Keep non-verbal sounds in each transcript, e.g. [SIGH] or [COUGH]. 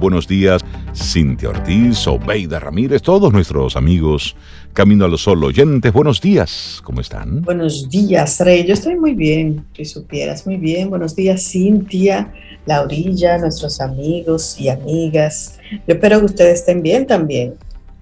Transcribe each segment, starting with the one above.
Buenos días, Cintia Ortiz, Obeida Ramírez, todos nuestros amigos Camino a los Sol oyentes. Buenos días, ¿cómo están? Buenos días, Rey. Yo estoy muy bien, si supieras, muy bien. Buenos días, Cintia, Laurilla, nuestros amigos y amigas. Yo espero que ustedes estén bien también.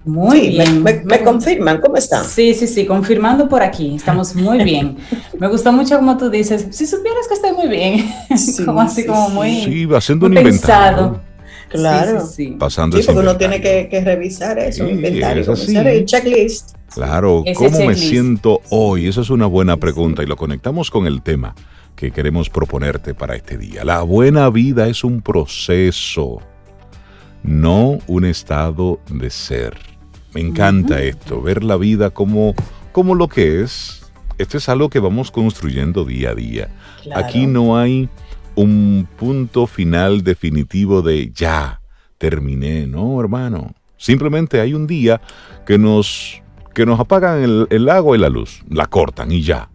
Muy bien. Me, confirman? ¿Cómo están? Sí, sí, sí, confirmando por aquí. Estamos muy bien. [LAUGHS] me gustó mucho como tú dices, si supieras que estoy muy bien. [LAUGHS] como así, como muy. Sí, haciendo un inventario. Claro. Sí, sí, Pasando sí porque uno tiene que, revisar eso, sí, inventario, el checklist. Claro, ¿cómo me siento hoy? Esa es una buena pregunta y lo conectamos con el tema que queremos proponerte para este día. La buena vida es un proceso, no un estado de ser. Me encanta esto, ver la vida como, como lo que es. Esto es algo que vamos construyendo día a día. Aquí no hay un punto final definitivo de ya, terminé, no, hermano. Simplemente hay un día que nos, que nos apagan el, el agua y la luz, la cortan y ya.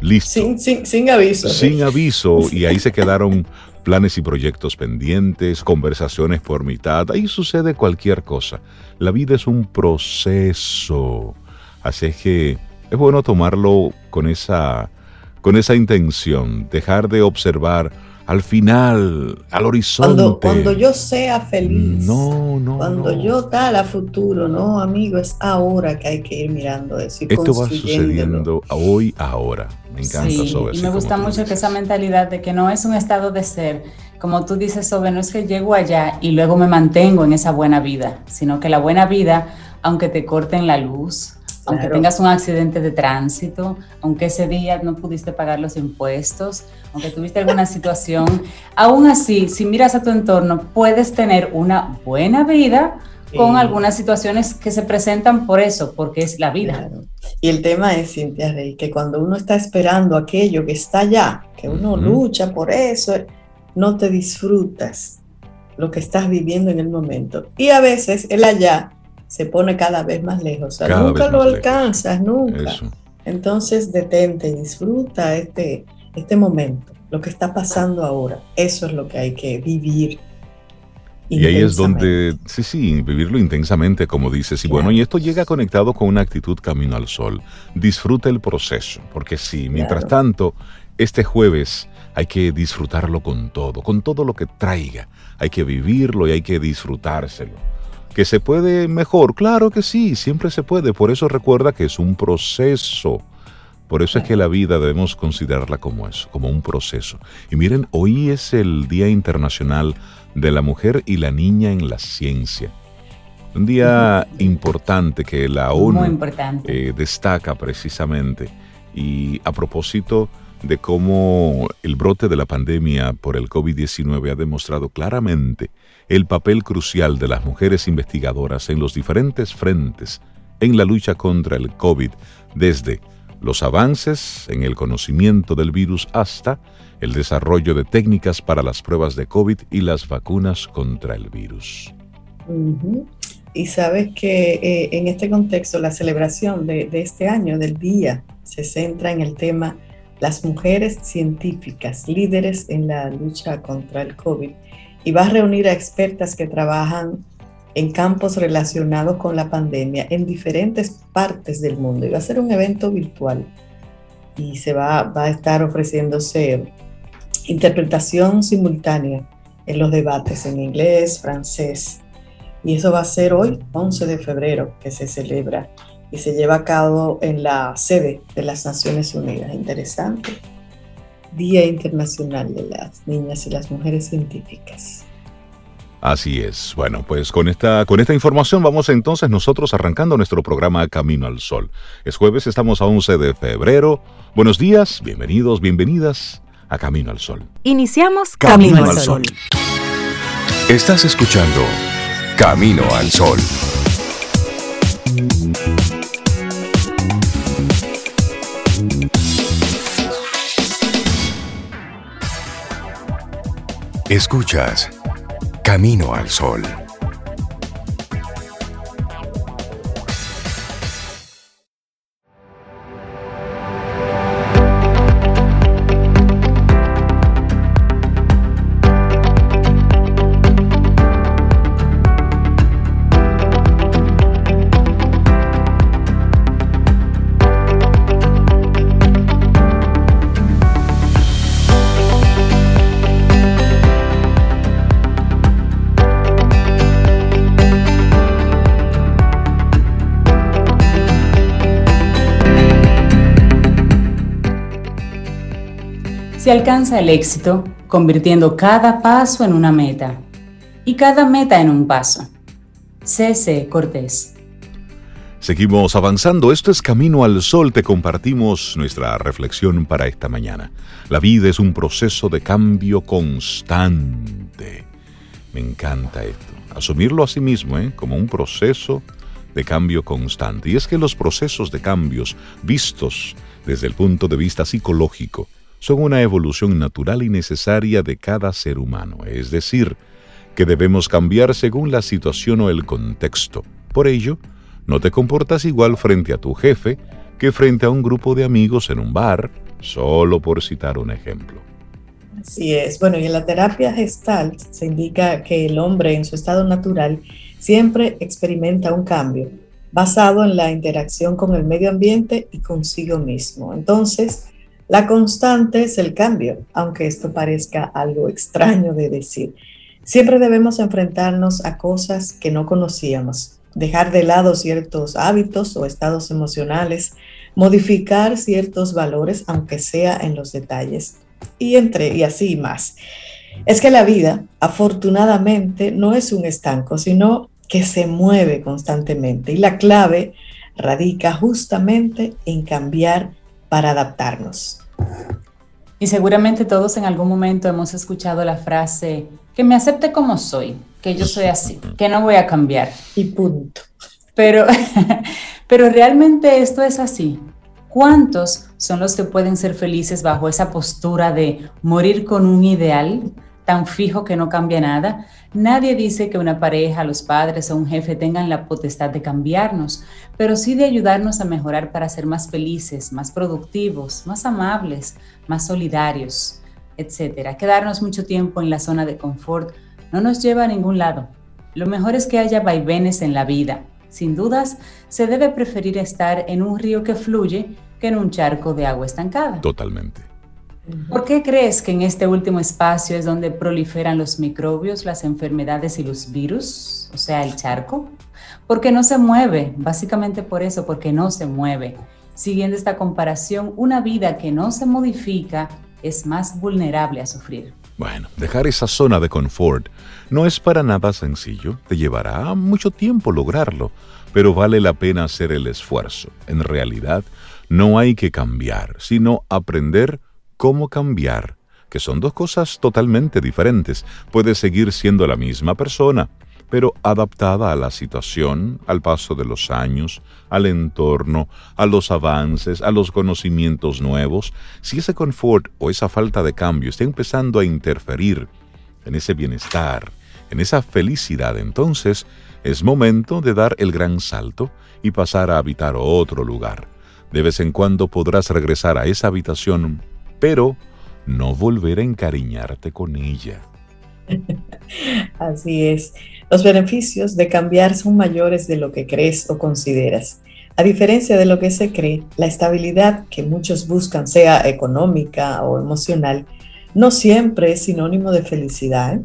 Listo. Sin, sin, sin aviso. Sin aviso, [LAUGHS] y ahí se quedaron planes y proyectos pendientes, conversaciones por mitad, ahí sucede cualquier cosa. La vida es un proceso. Así es que es bueno tomarlo con esa con esa intención, dejar de observar al final, al horizonte. Cuando, yo sea feliz. No, no. Cuando yo tal a futuro, no, amigo, es ahora que hay que ir mirando eso. Esto va sucediendo hoy, ahora. Me encanta sí, Y me gusta mucho que esa mentalidad de que no es un estado de ser, como tú dices, sobre no es que llego allá y luego me mantengo en esa buena vida, sino que la buena vida, aunque te corten la luz, aunque tengas un accidente de tránsito, aunque ese día no pudiste pagar los impuestos, aunque tuviste alguna situación, [LAUGHS] aún así, si miras a tu entorno, puedes tener una buena vida con algunas situaciones que se presentan por eso, porque es la vida. Y el tema es, Cintia Rey, que cuando uno está esperando aquello que está allá, que uno lucha por eso, no te disfrutas lo que estás viviendo en el momento. Y a veces el allá se pone cada vez más lejos. nunca lo alcanzas, nunca. Entonces detente y disfruta este, este momento, lo que está pasando ahora. Eso es lo que hay que vivir. Y ahí es donde, sí, sí, vivirlo intensamente, como dices. Y bueno, y esto llega conectado con una actitud camino al sol. Disfruta el proceso, porque sí, mientras tanto, este jueves hay que disfrutarlo con todo, con todo lo que traiga. Hay que vivirlo y hay que disfrutárselo. ¿Que se puede mejor? Claro que sí, siempre se puede. Por eso recuerda que es un proceso. Por eso es que la vida debemos considerarla como eso, como un proceso. Y miren, hoy es el Día Internacional de la Mujer y la Niña en la Ciencia. Un día importante que la ONU eh, destaca precisamente. Y a propósito de cómo el brote de la pandemia por el COVID-19 ha demostrado claramente el papel crucial de las mujeres investigadoras en los diferentes frentes en la lucha contra el COVID, desde los avances en el conocimiento del virus hasta el desarrollo de técnicas para las pruebas de COVID y las vacunas contra el virus. Y sabes que eh, en este contexto la celebración de, de este año, del día, se centra en el tema las mujeres científicas, líderes en la lucha contra el COVID y va a reunir a expertas que trabajan en campos relacionados con la pandemia en diferentes partes del mundo. Y va a ser un evento virtual y se va, va a estar ofreciéndose interpretación simultánea en los debates en inglés, francés. Y eso va a ser hoy, 11 de febrero, que se celebra y se lleva a cabo en la sede de las Naciones Unidas. Interesante. Día Internacional de las Niñas y las Mujeres Científicas. Así es. Bueno, pues con esta, con esta información vamos entonces nosotros arrancando nuestro programa Camino al Sol. Es jueves, estamos a 11 de febrero. Buenos días, bienvenidos, bienvenidas a Camino al Sol. Iniciamos Camino, al Sol. Estás escuchando Camino al Sol. Escuchas Camino al Sol. El éxito convirtiendo cada paso en una meta y cada meta en un paso. C.C. Cortés. Seguimos avanzando. Esto es Camino al Sol. Te compartimos nuestra reflexión para esta mañana. La vida es un proceso de cambio constante. Me encanta esto. Asumirlo a sí mismo ¿eh? como un proceso de cambio constante. Y es que los procesos de cambios vistos desde el punto de vista psicológico son una evolución natural y necesaria de cada ser humano. Es decir, que debemos cambiar según la situación o el contexto. Por ello, no te comportas igual frente a tu jefe que frente a un grupo de amigos en un bar, solo por citar un ejemplo. Así es. Bueno, y en la terapia gestalt se indica que el hombre en su estado natural siempre experimenta un cambio basado en la interacción con el medio ambiente y consigo mismo. Entonces, la constante es el cambio, aunque esto parezca algo extraño de decir. Siempre debemos enfrentarnos a cosas que no conocíamos, dejar de lado ciertos hábitos o estados emocionales, modificar ciertos valores, aunque sea en los detalles, y entre y así más. Es que la vida, afortunadamente, no es un estanco, sino que se mueve constantemente y la clave radica justamente en cambiar para adaptarnos. Y seguramente todos en algún momento hemos escuchado la frase, que me acepte como soy, que yo soy así, que no voy a cambiar. Y punto. Pero, [LAUGHS] pero realmente esto es así. ¿Cuántos son los que pueden ser felices bajo esa postura de morir con un ideal tan fijo que no cambia nada? Nadie dice que una pareja, los padres o un jefe tengan la potestad de cambiarnos, pero sí de ayudarnos a mejorar para ser más felices, más productivos, más amables, más solidarios, etc. Quedarnos mucho tiempo en la zona de confort no nos lleva a ningún lado. Lo mejor es que haya vaivenes en la vida. Sin dudas, se debe preferir estar en un río que fluye que en un charco de agua estancada. Totalmente. ¿Por qué crees que en este último espacio es donde proliferan los microbios, las enfermedades y los virus? O sea, el charco. Porque no se mueve, básicamente por eso, porque no se mueve. Siguiendo esta comparación, una vida que no se modifica es más vulnerable a sufrir. Bueno, dejar esa zona de confort no es para nada sencillo, te llevará mucho tiempo lograrlo, pero vale la pena hacer el esfuerzo. En realidad, no hay que cambiar, sino aprender cómo cambiar, que son dos cosas totalmente diferentes. Puede seguir siendo la misma persona, pero adaptada a la situación, al paso de los años, al entorno, a los avances, a los conocimientos nuevos. Si ese confort o esa falta de cambio está empezando a interferir en ese bienestar, en esa felicidad, entonces es momento de dar el gran salto y pasar a habitar otro lugar. De vez en cuando podrás regresar a esa habitación pero no volver a encariñarte con ella. [LAUGHS] Así es. Los beneficios de cambiar son mayores de lo que crees o consideras. A diferencia de lo que se cree, la estabilidad que muchos buscan, sea económica o emocional, no siempre es sinónimo de felicidad.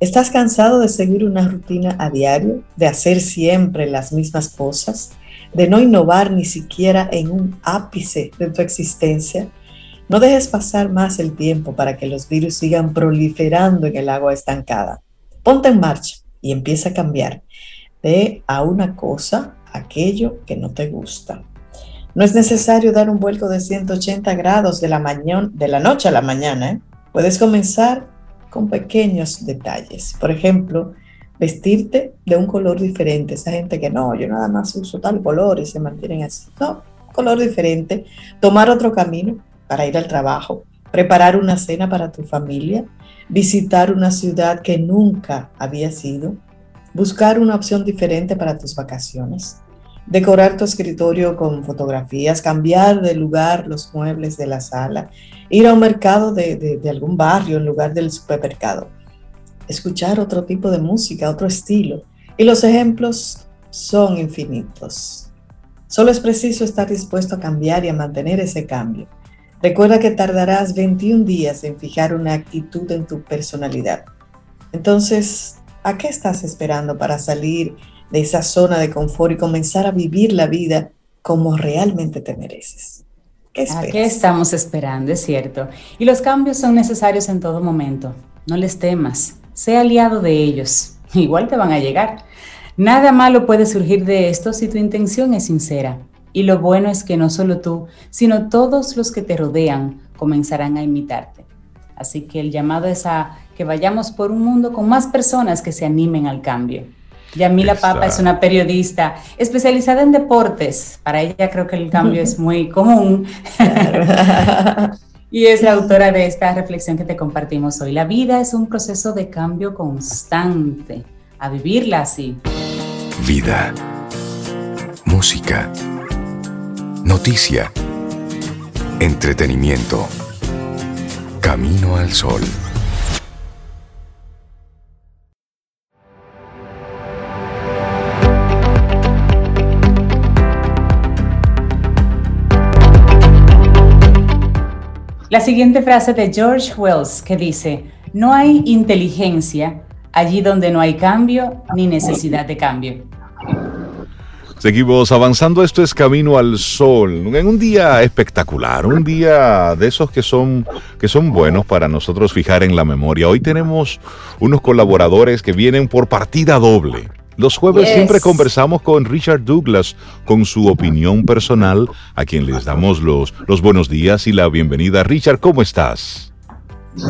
¿Estás cansado de seguir una rutina a diario, de hacer siempre las mismas cosas, de no innovar ni siquiera en un ápice de tu existencia? No dejes pasar más el tiempo para que los virus sigan proliferando en el agua estancada. Ponte en marcha y empieza a cambiar de a una cosa aquello que no te gusta. No es necesario dar un vuelco de 180 grados de la, la noche a la mañana. ¿eh? Puedes comenzar con pequeños detalles. Por ejemplo, vestirte de un color diferente. Esa gente que no, yo nada más uso tal color y se mantienen así. No, color diferente. Tomar otro camino para ir al trabajo, preparar una cena para tu familia, visitar una ciudad que nunca habías ido, buscar una opción diferente para tus vacaciones, decorar tu escritorio con fotografías, cambiar de lugar los muebles de la sala, ir a un mercado de, algún barrio en lugar del supermercado, escuchar otro tipo de música, otro estilo. Y los ejemplos son infinitos. Solo es preciso estar dispuesto a cambiar y a mantener ese cambio. Recuerda que tardarás 21 días en fijar una actitud en tu personalidad. Entonces, ¿a qué estás esperando para salir de esa zona de confort y comenzar a vivir la vida como realmente te mereces? ¿A qué estamos esperando? Es cierto. Y los cambios son necesarios en todo momento. No les temas. Sé aliado de ellos. [LAUGHS] Igual te van a llegar. Nada malo puede surgir de esto si tu intención es sincera. Y lo bueno es que no solo tú, sino todos los que te rodean comenzarán a imitarte. Así que el llamado es a que vayamos por un mundo con más personas que se animen al cambio. Yamila Papa es una periodista especializada en deportes. Para ella creo que el cambio es muy común. [LAUGHS] y es la autora de esta reflexión que te compartimos hoy. La vida es un proceso de cambio constante. A vivirla así. Vida. Música. Noticia. Entretenimiento. Camino al sol. La siguiente frase de George Wells que dice, no hay inteligencia allí donde no hay cambio ni necesidad de cambio. Seguimos avanzando, esto es Camino al Sol, en un día espectacular, un día de esos que son, que son buenos para nosotros fijar en la memoria. Hoy tenemos unos colaboradores que vienen por partida doble. Los jueves siempre conversamos con Richard Douglas con su opinión personal, a quien les damos los, los buenos días y la bienvenida. Richard, ¿cómo estás?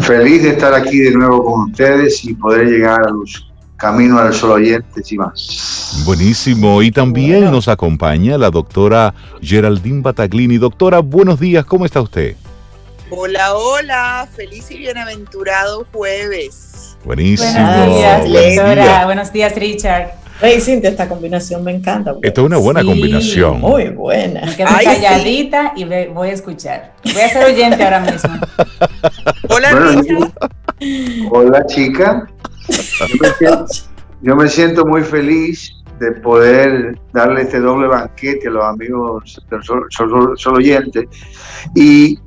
Feliz de estar aquí de nuevo con ustedes y poder llegar a los caminos al sol oyentes y más. Buenísimo. Y también nos acompaña la doctora Geraldine Bataglini. Doctora, buenos días. ¿Cómo está usted? Hola, hola. Feliz y bienaventurado jueves. Buenísimo. Buenos días, doctora. Buenos días, Richard. Hey, Cintia, esta combinación me encanta. Esto es una buena combinación. Muy buena. Me quedo calladita y voy a escuchar. Voy a ser oyente ahora mismo. [LAUGHS] Hola, Richard. Hola, chica. Yo me, siento, muy feliz de poder darle este doble banquete a los amigos del sol, oyente. Y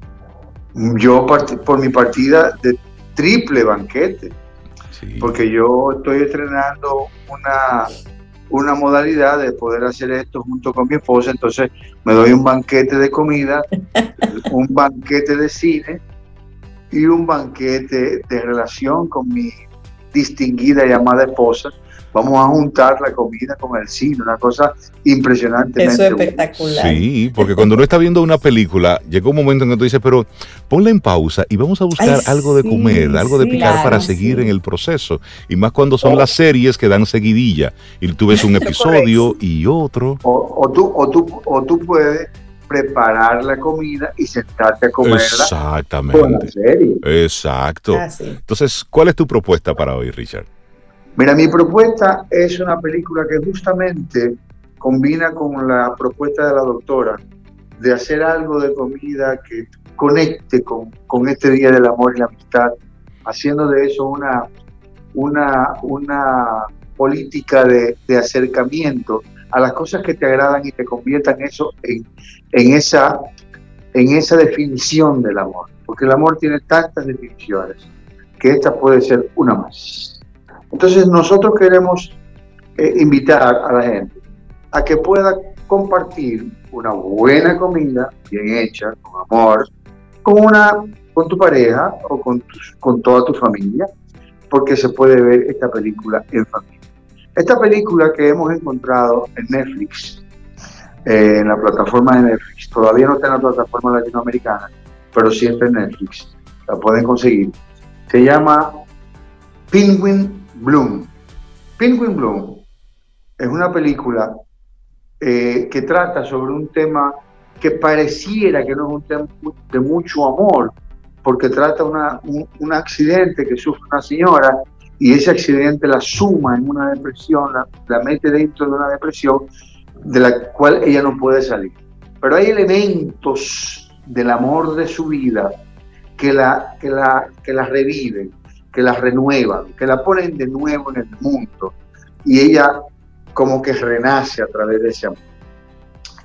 yo, por mi partida, de triple banquete. Porque yo estoy estrenando una, una modalidad de poder hacer esto junto con mi esposa, entonces me doy un banquete de comida, [LAUGHS] un banquete de cine y un banquete de relación con mi distinguida llamada esposa, vamos a juntar la comida con el cine, una cosa impresionante. Eso es espectacular. Sí, porque cuando uno está viendo una película, llega un momento en que tú dices, pero ponla en pausa y vamos a buscar algo de comer, algo de picar para seguir en el proceso. Y más cuando son las series que dan seguidilla y tú ves un [LAUGHS] episodio y otro. O, tú, o, tú, o tú puedes preparar la comida y sentarte a comerla Exactamente. con la serie. Exacto. Ah, Entonces, ¿cuál es tu propuesta para hoy, Richard? Mira, mi propuesta es una película que justamente combina con la propuesta de la doctora de hacer algo de comida que conecte con, con este Día del Amor y la Amistad, haciendo de eso una, una, una política de, de acercamiento a las cosas que te agradan y te conviertan eso en, en, esa, en esa definición del amor. Porque el amor tiene tantas definiciones que esta puede ser una más. Entonces nosotros queremos eh, invitar a la gente a que pueda compartir una buena comida bien hecha, con amor, con, una, con tu pareja o con, con toda tu familia, porque se puede ver esta película en familia. Esta película que hemos encontrado en Netflix, eh, en la plataforma de Netflix, todavía no está en la plataforma latinoamericana, pero sí está en Netflix, la pueden conseguir. Se llama Penguin Bloom. Penguin Bloom es una película eh, que trata sobre un tema que pareciera que no es un tema de mucho amor, porque trata una, un, accidente que sufre una señora y ese accidente la suma en una depresión, la, la, mete dentro de una depresión de la cual ella no puede salir. Pero hay elementos del amor de su vida que la, que la, que la reviven que la renuevan, que la ponen de nuevo en el mundo y ella como que renace a través de ese amor.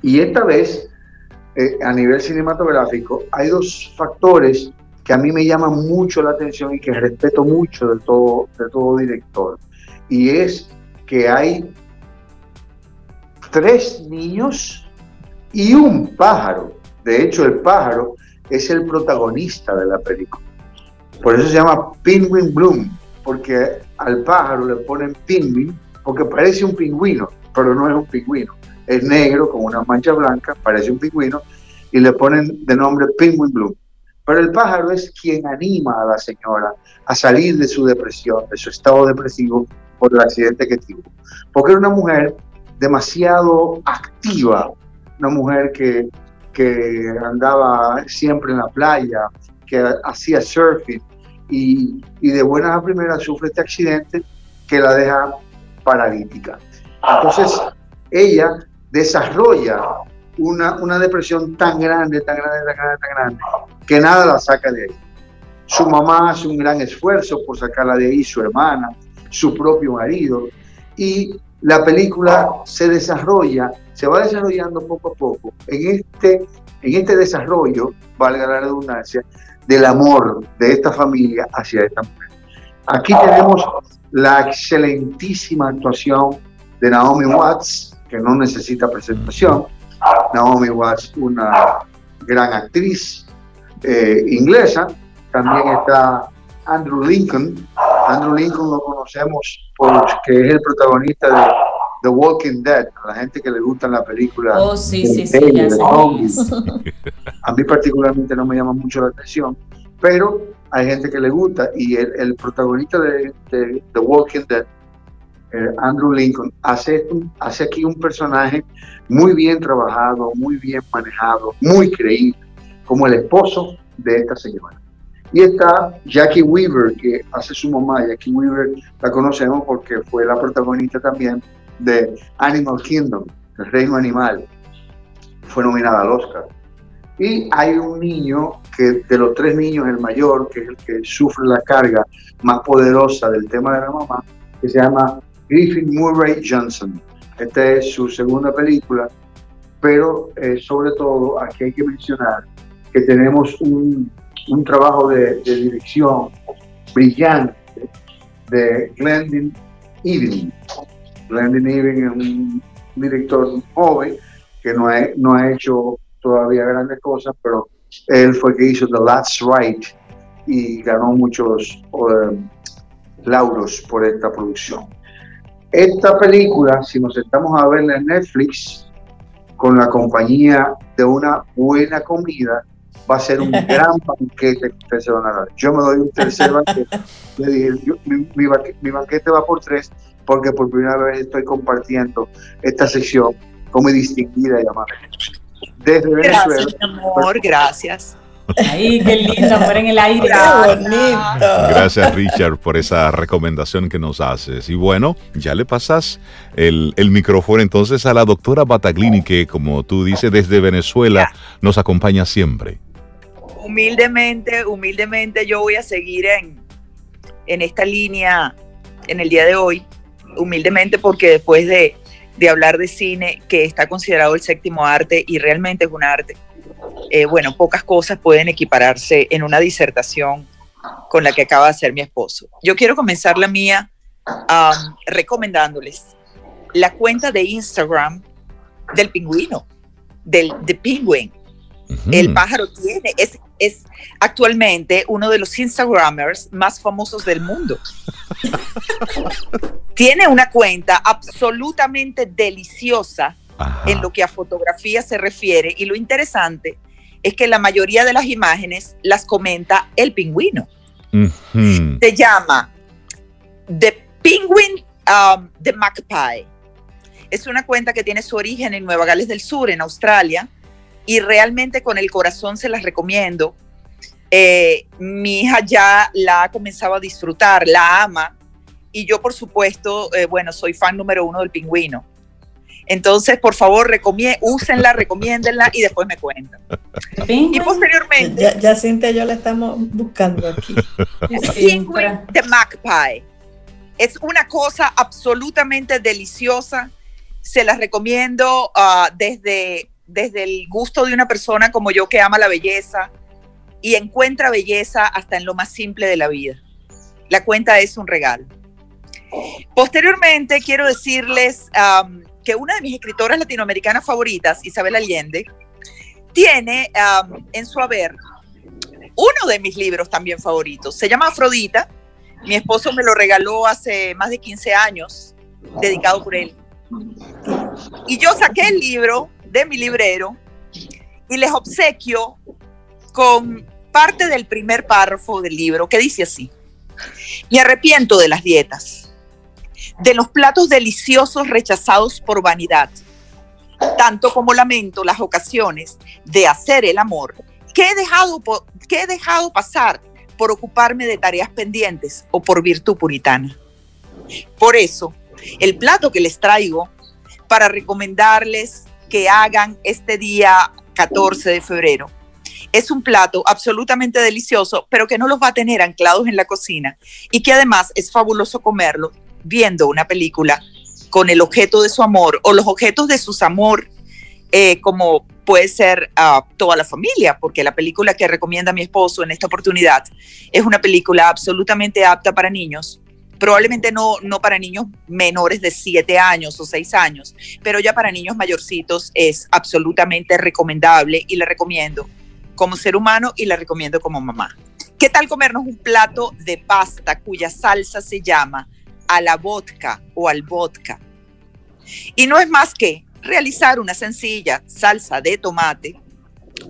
Y esta vez, eh, a nivel cinematográfico, hay dos factores que a mí me llaman mucho la atención y que respeto mucho de todo, de todo director. Y es que hay tres niños y un pájaro. De hecho, el pájaro es el protagonista de la película. Por eso se llama Penguin Bloom, porque al pájaro le ponen penguin, porque parece un pingüino, pero no es un pingüino. Es negro con una mancha blanca, parece un pingüino, y le ponen de nombre Penguin Bloom. Pero el pájaro es quien anima a la señora a salir de su depresión, de su estado depresivo por el accidente que tuvo. Porque era una mujer demasiado activa, una mujer que, que andaba siempre en la playa, que hacía surfing y, y de buenas a primeras sufre este accidente que la deja paralítica. Entonces, ella desarrolla una, una depresión tan grande, tan grande, tan grande, tan grande, que nada la saca de ahí. Su mamá hace un gran esfuerzo por sacarla de ahí, su hermana, su propio marido, y la película se desarrolla, se va desarrollando poco a poco en este, en este desarrollo, valga la redundancia, del amor de esta familia hacia esta mujer. Aquí tenemos la excelentísima actuación de Naomi Watts, que no necesita presentación. Naomi Watts, una gran actriz eh, inglesa. También está Andrew Lincoln. Andrew Lincoln lo conocemos porque es el protagonista de The Walking Dead, a la gente que le gusta la película. Oh, sí, sí, sí, ya [LAUGHS] A mí particularmente no me llama mucho la atención, pero hay gente que le gusta y el, protagonista de, The Walking Dead, eh, Andrew Lincoln, hace, hace aquí un personaje muy bien trabajado, muy bien manejado, muy creíble, como el esposo de esta señora. Y está Jackie Weaver, que hace su mamá. Jackie Weaver la conocemos porque fue la protagonista también de Animal Kingdom, el reino animal. Fue nominada al Oscar. Y hay un niño que de los tres niños, el mayor, que es el que sufre la carga más poderosa del tema de la mamá, que se llama Griffin Murray Johnson. Esta es su segunda película, pero eh, sobre todo aquí hay que mencionar que tenemos un, un trabajo de, dirección brillante de Glendon Evening. Glendon Evening es un director joven que no ha, no ha hecho todavía grandes cosas, pero él fue que hizo The Last Ride y ganó muchos eh, lauros por esta producción. Esta película, si nos estamos a verla en Netflix, con la compañía de una buena comida, va a ser un [LAUGHS] gran banquete que ustedes se van a dar. Yo me doy un tercer banquete. [LAUGHS] Le dije, mi, banquete va por tres porque por primera vez estoy compartiendo esta sección con mi distinguida llamada. Desde Venezuela. Gracias, mi amor, gracias. Ay, qué lindo, amor en el aire. Qué bonito. Gracias, Richard, por esa recomendación que nos haces. Y bueno, ya le pasas el, el micrófono entonces a la doctora Bataglini, que como tú dices, desde Venezuela nos acompaña siempre humildemente, humildemente yo voy a seguir en, en esta línea en el día de hoy, humildemente porque después de, de hablar de cine, que está considerado el séptimo arte y realmente es un arte, eh, bueno, pocas cosas pueden equipararse en una disertación con la que acaba de hacer mi esposo. Yo quiero comenzar la mía recomendándoles la cuenta de Instagram del pingüino, del The Penguin. El pájaro tiene, es es actualmente uno de los Instagramers más famosos del mundo. [LAUGHS] Tiene una cuenta absolutamente deliciosa en lo que a fotografía se refiere y lo interesante es que la mayoría de las imágenes las comenta el pingüino. Se llama The Penguin um, The Magpie. Es una cuenta que tiene su origen en Nueva Gales del Sur, en Australia, y realmente con el corazón se las recomiendo. Eh, mi hija ya la ha comenzado a disfrutar, la ama, y yo por supuesto, eh, bueno, soy fan número uno del pingüino. Entonces, por favor, úsenla, recomiéndenla y después me cuentan. Y posteriormente... Ya, ya Cintia yo la estamos buscando aquí. Penguin de Magpie. Es una cosa absolutamente deliciosa. Se las recomiendo ah, desde desde el gusto de una persona como yo que ama la belleza y encuentra belleza hasta en lo más simple de la vida. La cuenta es un regalo. Posteriormente, quiero decirles que una de mis escritoras latinoamericanas favoritas, Isabel Allende, tiene en su haber uno de mis libros también favoritos. Se llama Afrodita. Mi esposo me lo regaló hace más de 15 años, dedicado por él. Y yo saqué el libro mi librero y les obsequio con parte del primer párrafo del libro que dice así. Me arrepiento de las dietas, de los platos deliciosos rechazados por vanidad, tanto como lamento las ocasiones de hacer el amor que he dejado, que he dejado pasar por ocuparme de tareas pendientes o por virtud puritana. Por eso, el plato que les traigo para recomendarles que hagan este día 14 de febrero. Es un plato absolutamente delicioso, pero que no los va a tener anclados en la cocina y que además es fabuloso comerlo viendo una película con el objeto de su amor o los objetos de sus amor, eh, como puede ser a toda la familia, porque la película que recomienda mi esposo en esta oportunidad es una película absolutamente apta para niños, probablemente no, no para niños menores de 7 años o 6 años, pero ya para niños mayorcitos es absolutamente recomendable y la recomiendo como ser humano y la recomiendo como mamá. ¿Qué tal comernos un plato de pasta cuya salsa se llama a la vodka o al vodka? Y no es más que realizar una sencilla salsa de tomate.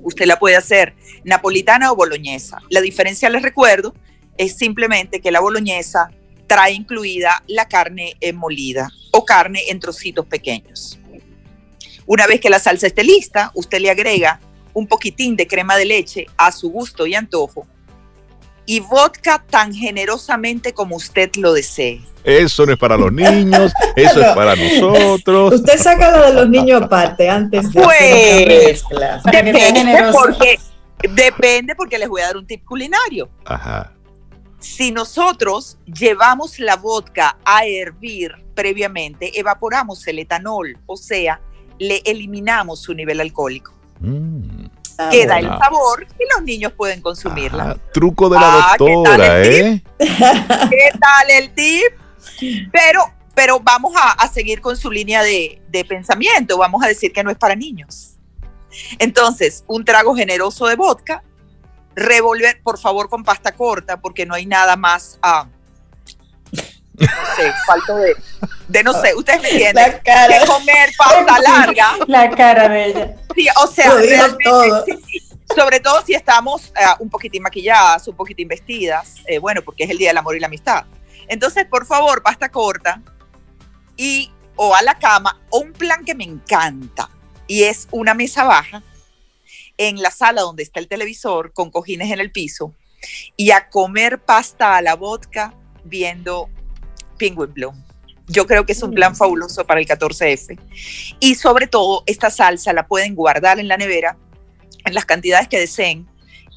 Usted la puede hacer napolitana o boloñesa. La diferencia, les recuerdo, es simplemente que la boloñesa trae incluida la carne molida o carne en trocitos pequeños. Una vez que la salsa esté lista, usted le agrega un poquitín de crema de leche a su gusto y antojo y vodka tan generosamente como usted lo desee. Eso no es para los niños, [LAUGHS] eso es para nosotros. Usted saca lo de los niños aparte antes de pues, Depende porque, depende porque les voy a dar un tip culinario. Ajá. Si nosotros llevamos la vodka a hervir previamente, evaporamos el etanol, o sea, le eliminamos su nivel alcohólico. Mm. Queda el sabor y los niños pueden consumirla. Ah, truco de la ah, doctora, ¿eh? [LAUGHS] ¿Qué tal el tip? Pero, pero vamos a, seguir con su línea de, de, pensamiento. Vamos a decir que no es para niños. Entonces, un trago generoso de vodka, revolver, por favor, con pasta corta, porque no hay nada más no sé, falto de, de no sé, ustedes me entienden, de comer pasta larga. La cara de ella. Sí, o sea, sobre todo si estamos eh, un poquitín maquilladas, un poquitín vestidas, eh, bueno, porque es el Día del Amor y la Amistad. Entonces, por favor, pasta corta y o a la cama, o un plan que me encanta, y es una mesa baja en la sala donde está el televisor, con cojines en el piso, y a comer pasta a la vodka viendo Penguin Bloom. Yo creo que es un plan mm. fabuloso para el 14F. Y sobre todo, esta salsa la pueden guardar en la nevera en las cantidades que deseen,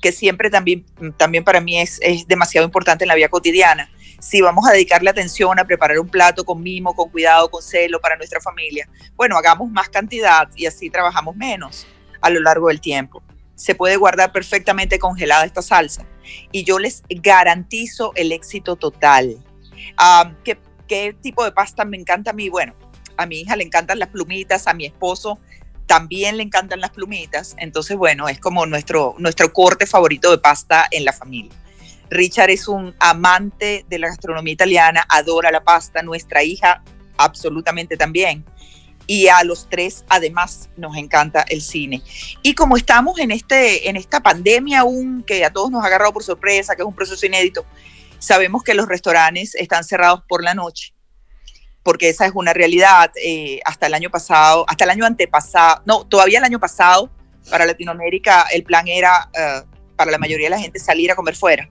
que siempre también, también para mí es, es demasiado importante en la vida cotidiana. Si vamos a dedicarle atención a preparar un plato con mimo, con cuidado, con celo para nuestra familia, bueno, hagamos más cantidad y así trabajamos menos a lo largo del tiempo. Se puede guardar perfectamente congelada esta salsa y yo les garantizo el éxito total ¿qué, tipo de pasta me encanta a mí? Bueno, a mi hija le encantan las plumitas, a mi esposo también le encantan las plumitas. Entonces, bueno, es como nuestro, nuestro corte favorito de pasta en la familia. Richard es un amante de la gastronomía italiana, adora la pasta, nuestra hija absolutamente también. Y a los tres, además, nos encanta el cine. Y como estamos en, este, en esta pandemia aún, que a todos nos ha agarrado por sorpresa, que es un proceso inédito, Sabemos que los restaurantes están cerrados por la noche, porque esa es una realidad. Eh, hasta el año pasado, hasta el año antepasado, no, todavía el año pasado, para Latinoamérica, el plan era eh, para la mayoría de la gente salir a comer fuera.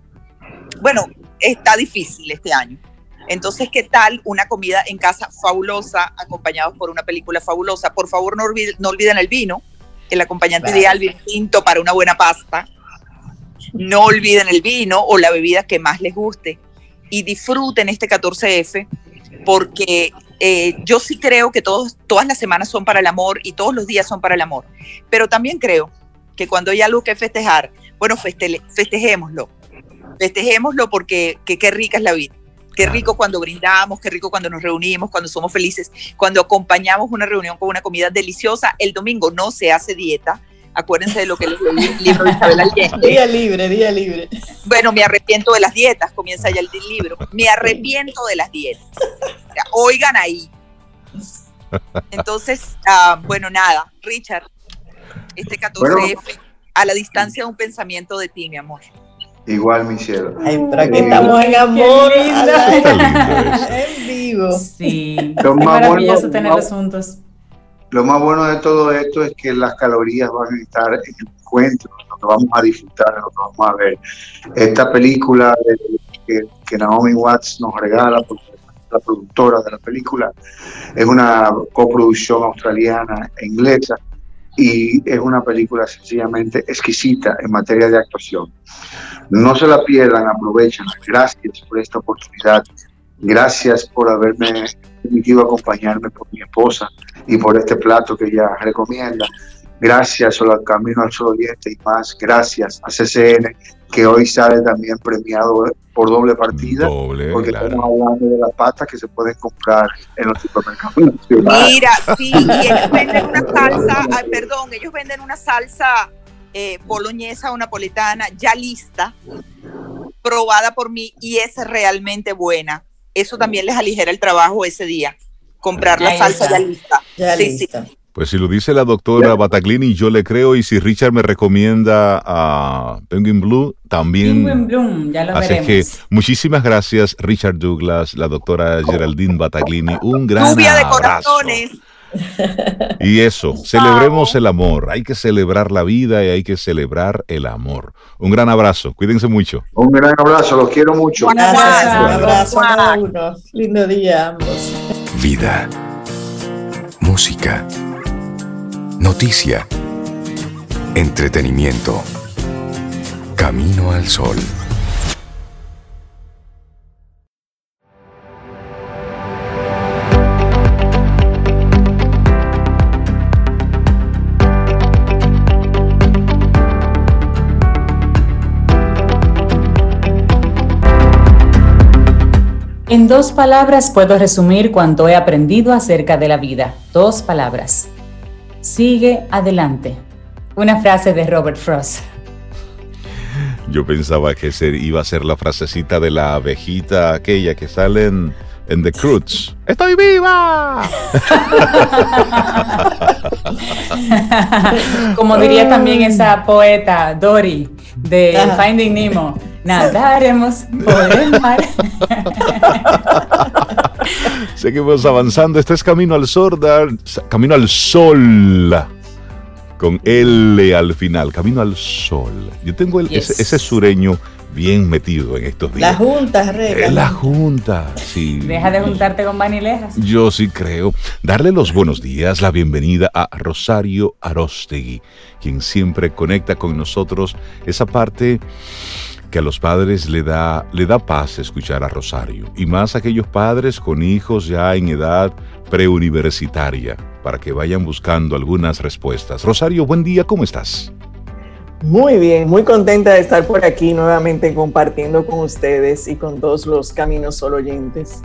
Bueno, está difícil este año. Entonces, ¿qué tal una comida en casa fabulosa, acompañados por una película fabulosa? Por favor, no olviden, no olviden el vino, el acompañante ideal, vino tinto para una buena pasta. No olviden el vino o la bebida que más les guste y disfruten este 14F porque eh, yo sí creo que todos, todas las semanas son para el amor y todos los días son para el amor. Pero también creo que cuando hay algo que festejar, bueno, festejémoslo. Festejémoslo porque qué rica es la vida. Qué rico cuando brindamos, qué rico cuando nos reunimos, cuando somos felices, cuando acompañamos una reunión con una comida deliciosa. El domingo no se hace dieta, Acuérdense de lo que les leí el libro de Isabel Allende. Día libre, día libre. Bueno, me arrepiento de las dietas, comienza ya el libro. Me arrepiento de las dietas. oigan ahí. Entonces, ah, bueno, nada, Richard, este 14F, a la distancia de un pensamiento de ti, mi amor. Igual, mi cielo. Ay, pero aquí estamos en amor. [LAUGHS] en vivo. Sí. Lo más maravilloso tenerlos juntos. Lo más bueno de todo esto es que las calorías van a estar en el encuentro, lo que vamos a disfrutar, lo que vamos a ver. Esta película que, que Naomi Watts nos regala, porque la productora de la película, es una coproducción australiana e inglesa y es una película sencillamente exquisita en materia de actuación. No se la pierdan, aprovechen. Gracias por esta oportunidad. Gracias por haberme permitido acompañarme con mi esposa y por este plato que ella recomienda. Gracias al Camino al Sol Oriente y más. Gracias a CCN, que hoy sale también premiado por doble partida. porque estamos hablando de las pastas que se pueden comprar en los supermercados. Mira, sí, y ellos venden una salsa, perdón, ellos venden una salsa eh, boloñesa o napoletana ya lista, probada por mí y es realmente buena. Eso también les aligera el trabajo ese día, comprar la salsa ya lista. Ya lista. Pues si lo dice la doctora Bataglini, yo le creo. Y si Richard me recomienda a Penguin Blue, también. Penguin Blue, ya lo Así que muchísimas gracias, Richard Douglas, la doctora Geraldine Bataglini. Un gran Lluvia de corazones. [LAUGHS] Y eso, celebremos el amor. Hay que celebrar la vida y hay que celebrar el amor. Un gran abrazo. Cuídense mucho. Un gran abrazo. Los quiero mucho. Un abrazo a uno. Lindo día ambos. Vida. Música Noticia. Entretenimiento. Camino al sol. En dos palabras puedo resumir cuanto he aprendido acerca de la vida. Dos palabras. Sigue adelante. Una frase de Robert Frost. Yo pensaba que iba a ser la frasecita de la abejita aquella que sale en, The Cruz. ¡Estoy viva! Como diría también esa poeta Dory de Finding Nemo, nadaremos por el mar. [LAUGHS] [LAUGHS] Seguimos avanzando. Este es Camino al Sol, Camino al Sol. Con L al final, Camino al Sol. Yo tengo ese, sureño bien metido en estos días. La Junta, Rey. La Junta, sí. Deja de juntarte con manilejas. Yo sí creo. Darle los buenos días, la bienvenida a Rosario Arostegui, quien siempre conecta con nosotros esa parte que a los padres le da, le da paz escuchar a Rosario, y más aquellos padres con hijos ya en edad preuniversitaria, para que vayan buscando algunas respuestas. Rosario, buen día, ¿cómo estás? Muy bien, muy contenta de estar por aquí nuevamente compartiendo con ustedes y con todos los Caminos Solo oyentes.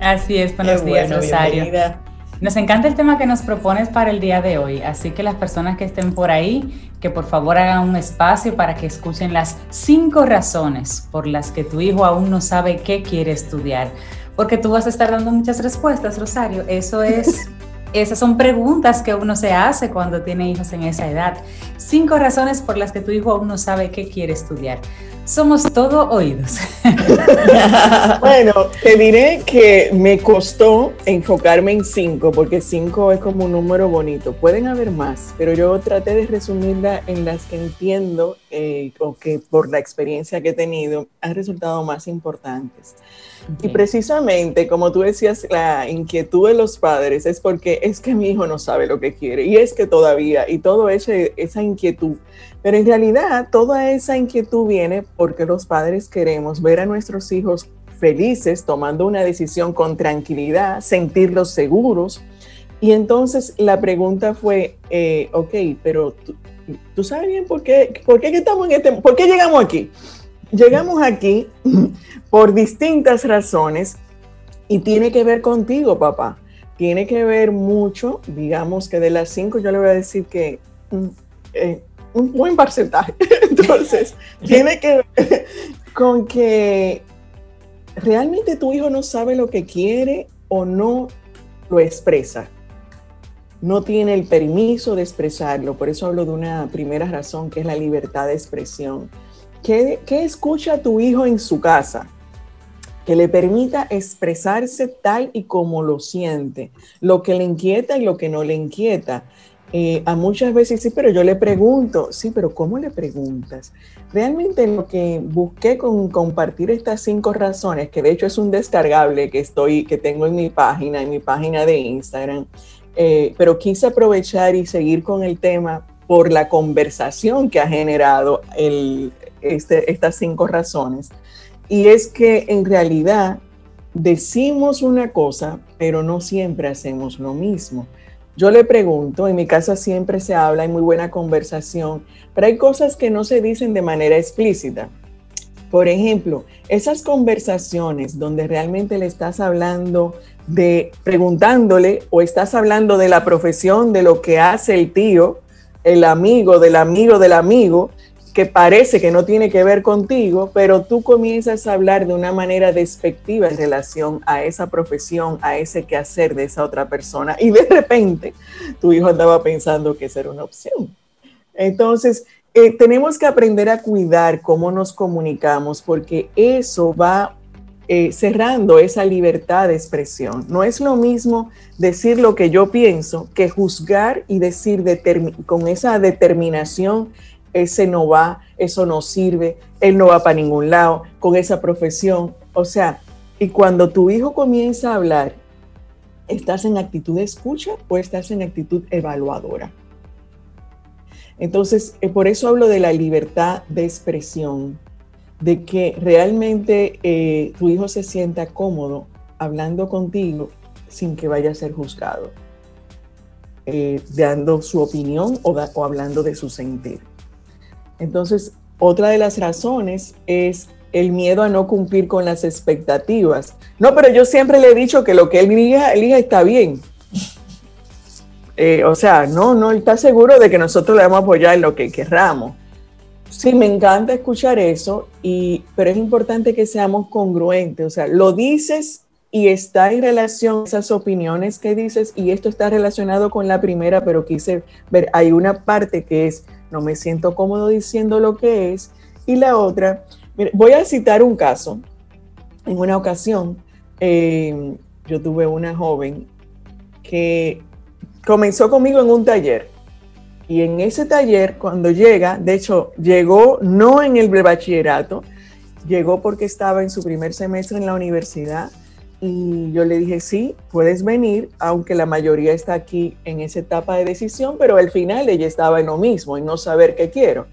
Así es, buenos días, Rosario. Nos encanta el tema que nos propones para el día de hoy, así que las personas que estén por ahí, que por favor hagan un espacio para que escuchen las cinco razones por las que tu hijo aún no sabe qué quiere estudiar, porque tú vas a estar dando muchas respuestas, Rosario. Eso es, [LAUGHS] esas son preguntas que uno se hace cuando tiene hijos en esa edad. Cinco razones por las que tu hijo aún no sabe qué quiere estudiar. Somos todo oídos. [LAUGHS] bueno, te diré que me costó enfocarme en cinco, porque cinco es como un número bonito. Pueden haber más, pero yo traté de resumirla en las que entiendo eh, o que por la experiencia que he tenido han resultado más importantes. Y precisamente, como tú decías, la inquietud de los padres es porque es que mi hijo no sabe lo que quiere y es que todavía, y todo ese, esa inquietud. Pero en realidad, toda esa inquietud viene porque los padres queremos ver a nuestros hijos felices, tomando una decisión con tranquilidad, sentirlos seguros. Y entonces la pregunta fue, eh, ok, pero tú, sabes bien por qué, por qué estamos en este, por qué llegamos aquí. Llegamos aquí [CLEARS THROAT] por distintas razones y tiene que ver contigo, papá. Tiene que ver mucho, digamos que de las cinco yo le voy a decir que mm, eh, un buen porcentaje. [LAUGHS] Entonces, [LAUGHS] tiene que ver [LAUGHS] con que realmente tu hijo no sabe lo que quiere o no lo expresa. No tiene el permiso de expresarlo. Por eso hablo de una primera razón, que es la libertad de expresión. ¿Qué, qué escucha tu hijo en su casa? que le permita expresarse tal y como lo siente, lo que le inquieta y lo que no le inquieta. Eh, a muchas veces sí, pero yo le pregunto, sí, pero ¿cómo le preguntas? Realmente lo que busqué con compartir estas cinco razones, que de hecho es un descargable que estoy, que tengo en mi página, en mi página de Instagram, eh, pero quise aprovechar y seguir con el tema por la conversación que ha generado el, este, estas cinco razones y es que en realidad decimos una cosa, pero no siempre hacemos lo mismo. Yo le pregunto, en mi casa siempre se habla, hay muy buena conversación, pero hay cosas que no se dicen de manera explícita. Por ejemplo, esas conversaciones donde realmente le estás hablando de, preguntándole o estás hablando de la profesión, de lo que hace el tío, el amigo del amigo del amigo, que parece que no tiene que ver contigo, pero tú comienzas a hablar de una manera despectiva en relación a esa profesión, a ese quehacer de esa otra persona, y de repente tu hijo andaba pensando que esa era una opción. Entonces, eh, tenemos que aprender a cuidar cómo nos comunicamos, porque eso va eh, cerrando esa libertad de expresión. No es lo mismo decir lo que yo pienso que juzgar y decir con esa determinación ese no va, eso no sirve, él no va para ningún lado con esa profesión. O sea, y cuando tu hijo comienza a hablar, ¿estás en actitud de escucha o estás en actitud evaluadora? Entonces, eh, por eso hablo de la libertad de expresión, de que realmente eh, tu hijo se sienta cómodo hablando contigo sin que vaya a ser juzgado, eh, dando su opinión o, o hablando de su sentir. Entonces, otra de las razones es el miedo a no cumplir con las expectativas. No, pero yo siempre le he dicho que lo que él elija, elija está bien. Eh, o sea, no, no está seguro de que nosotros le vamos a apoyar en lo que querramos. Sí, me encanta escuchar eso, y, pero es importante que seamos congruentes. O sea, lo dices y está en relación a esas opiniones que dices, y esto está relacionado con la primera, pero quise ver, hay una parte que es no me siento cómodo diciendo lo que es. Y la otra, voy a citar un caso. En una ocasión, eh, yo tuve una joven que comenzó conmigo en un taller. Y en ese taller, cuando llega, de hecho, llegó no en el bachillerato, llegó porque estaba en su primer semestre en la universidad y yo le dije, sí, puedes venir, aunque la mayoría está aquí en esa etapa de decisión, pero al final ella estaba en lo mismo, en no saber qué quiero.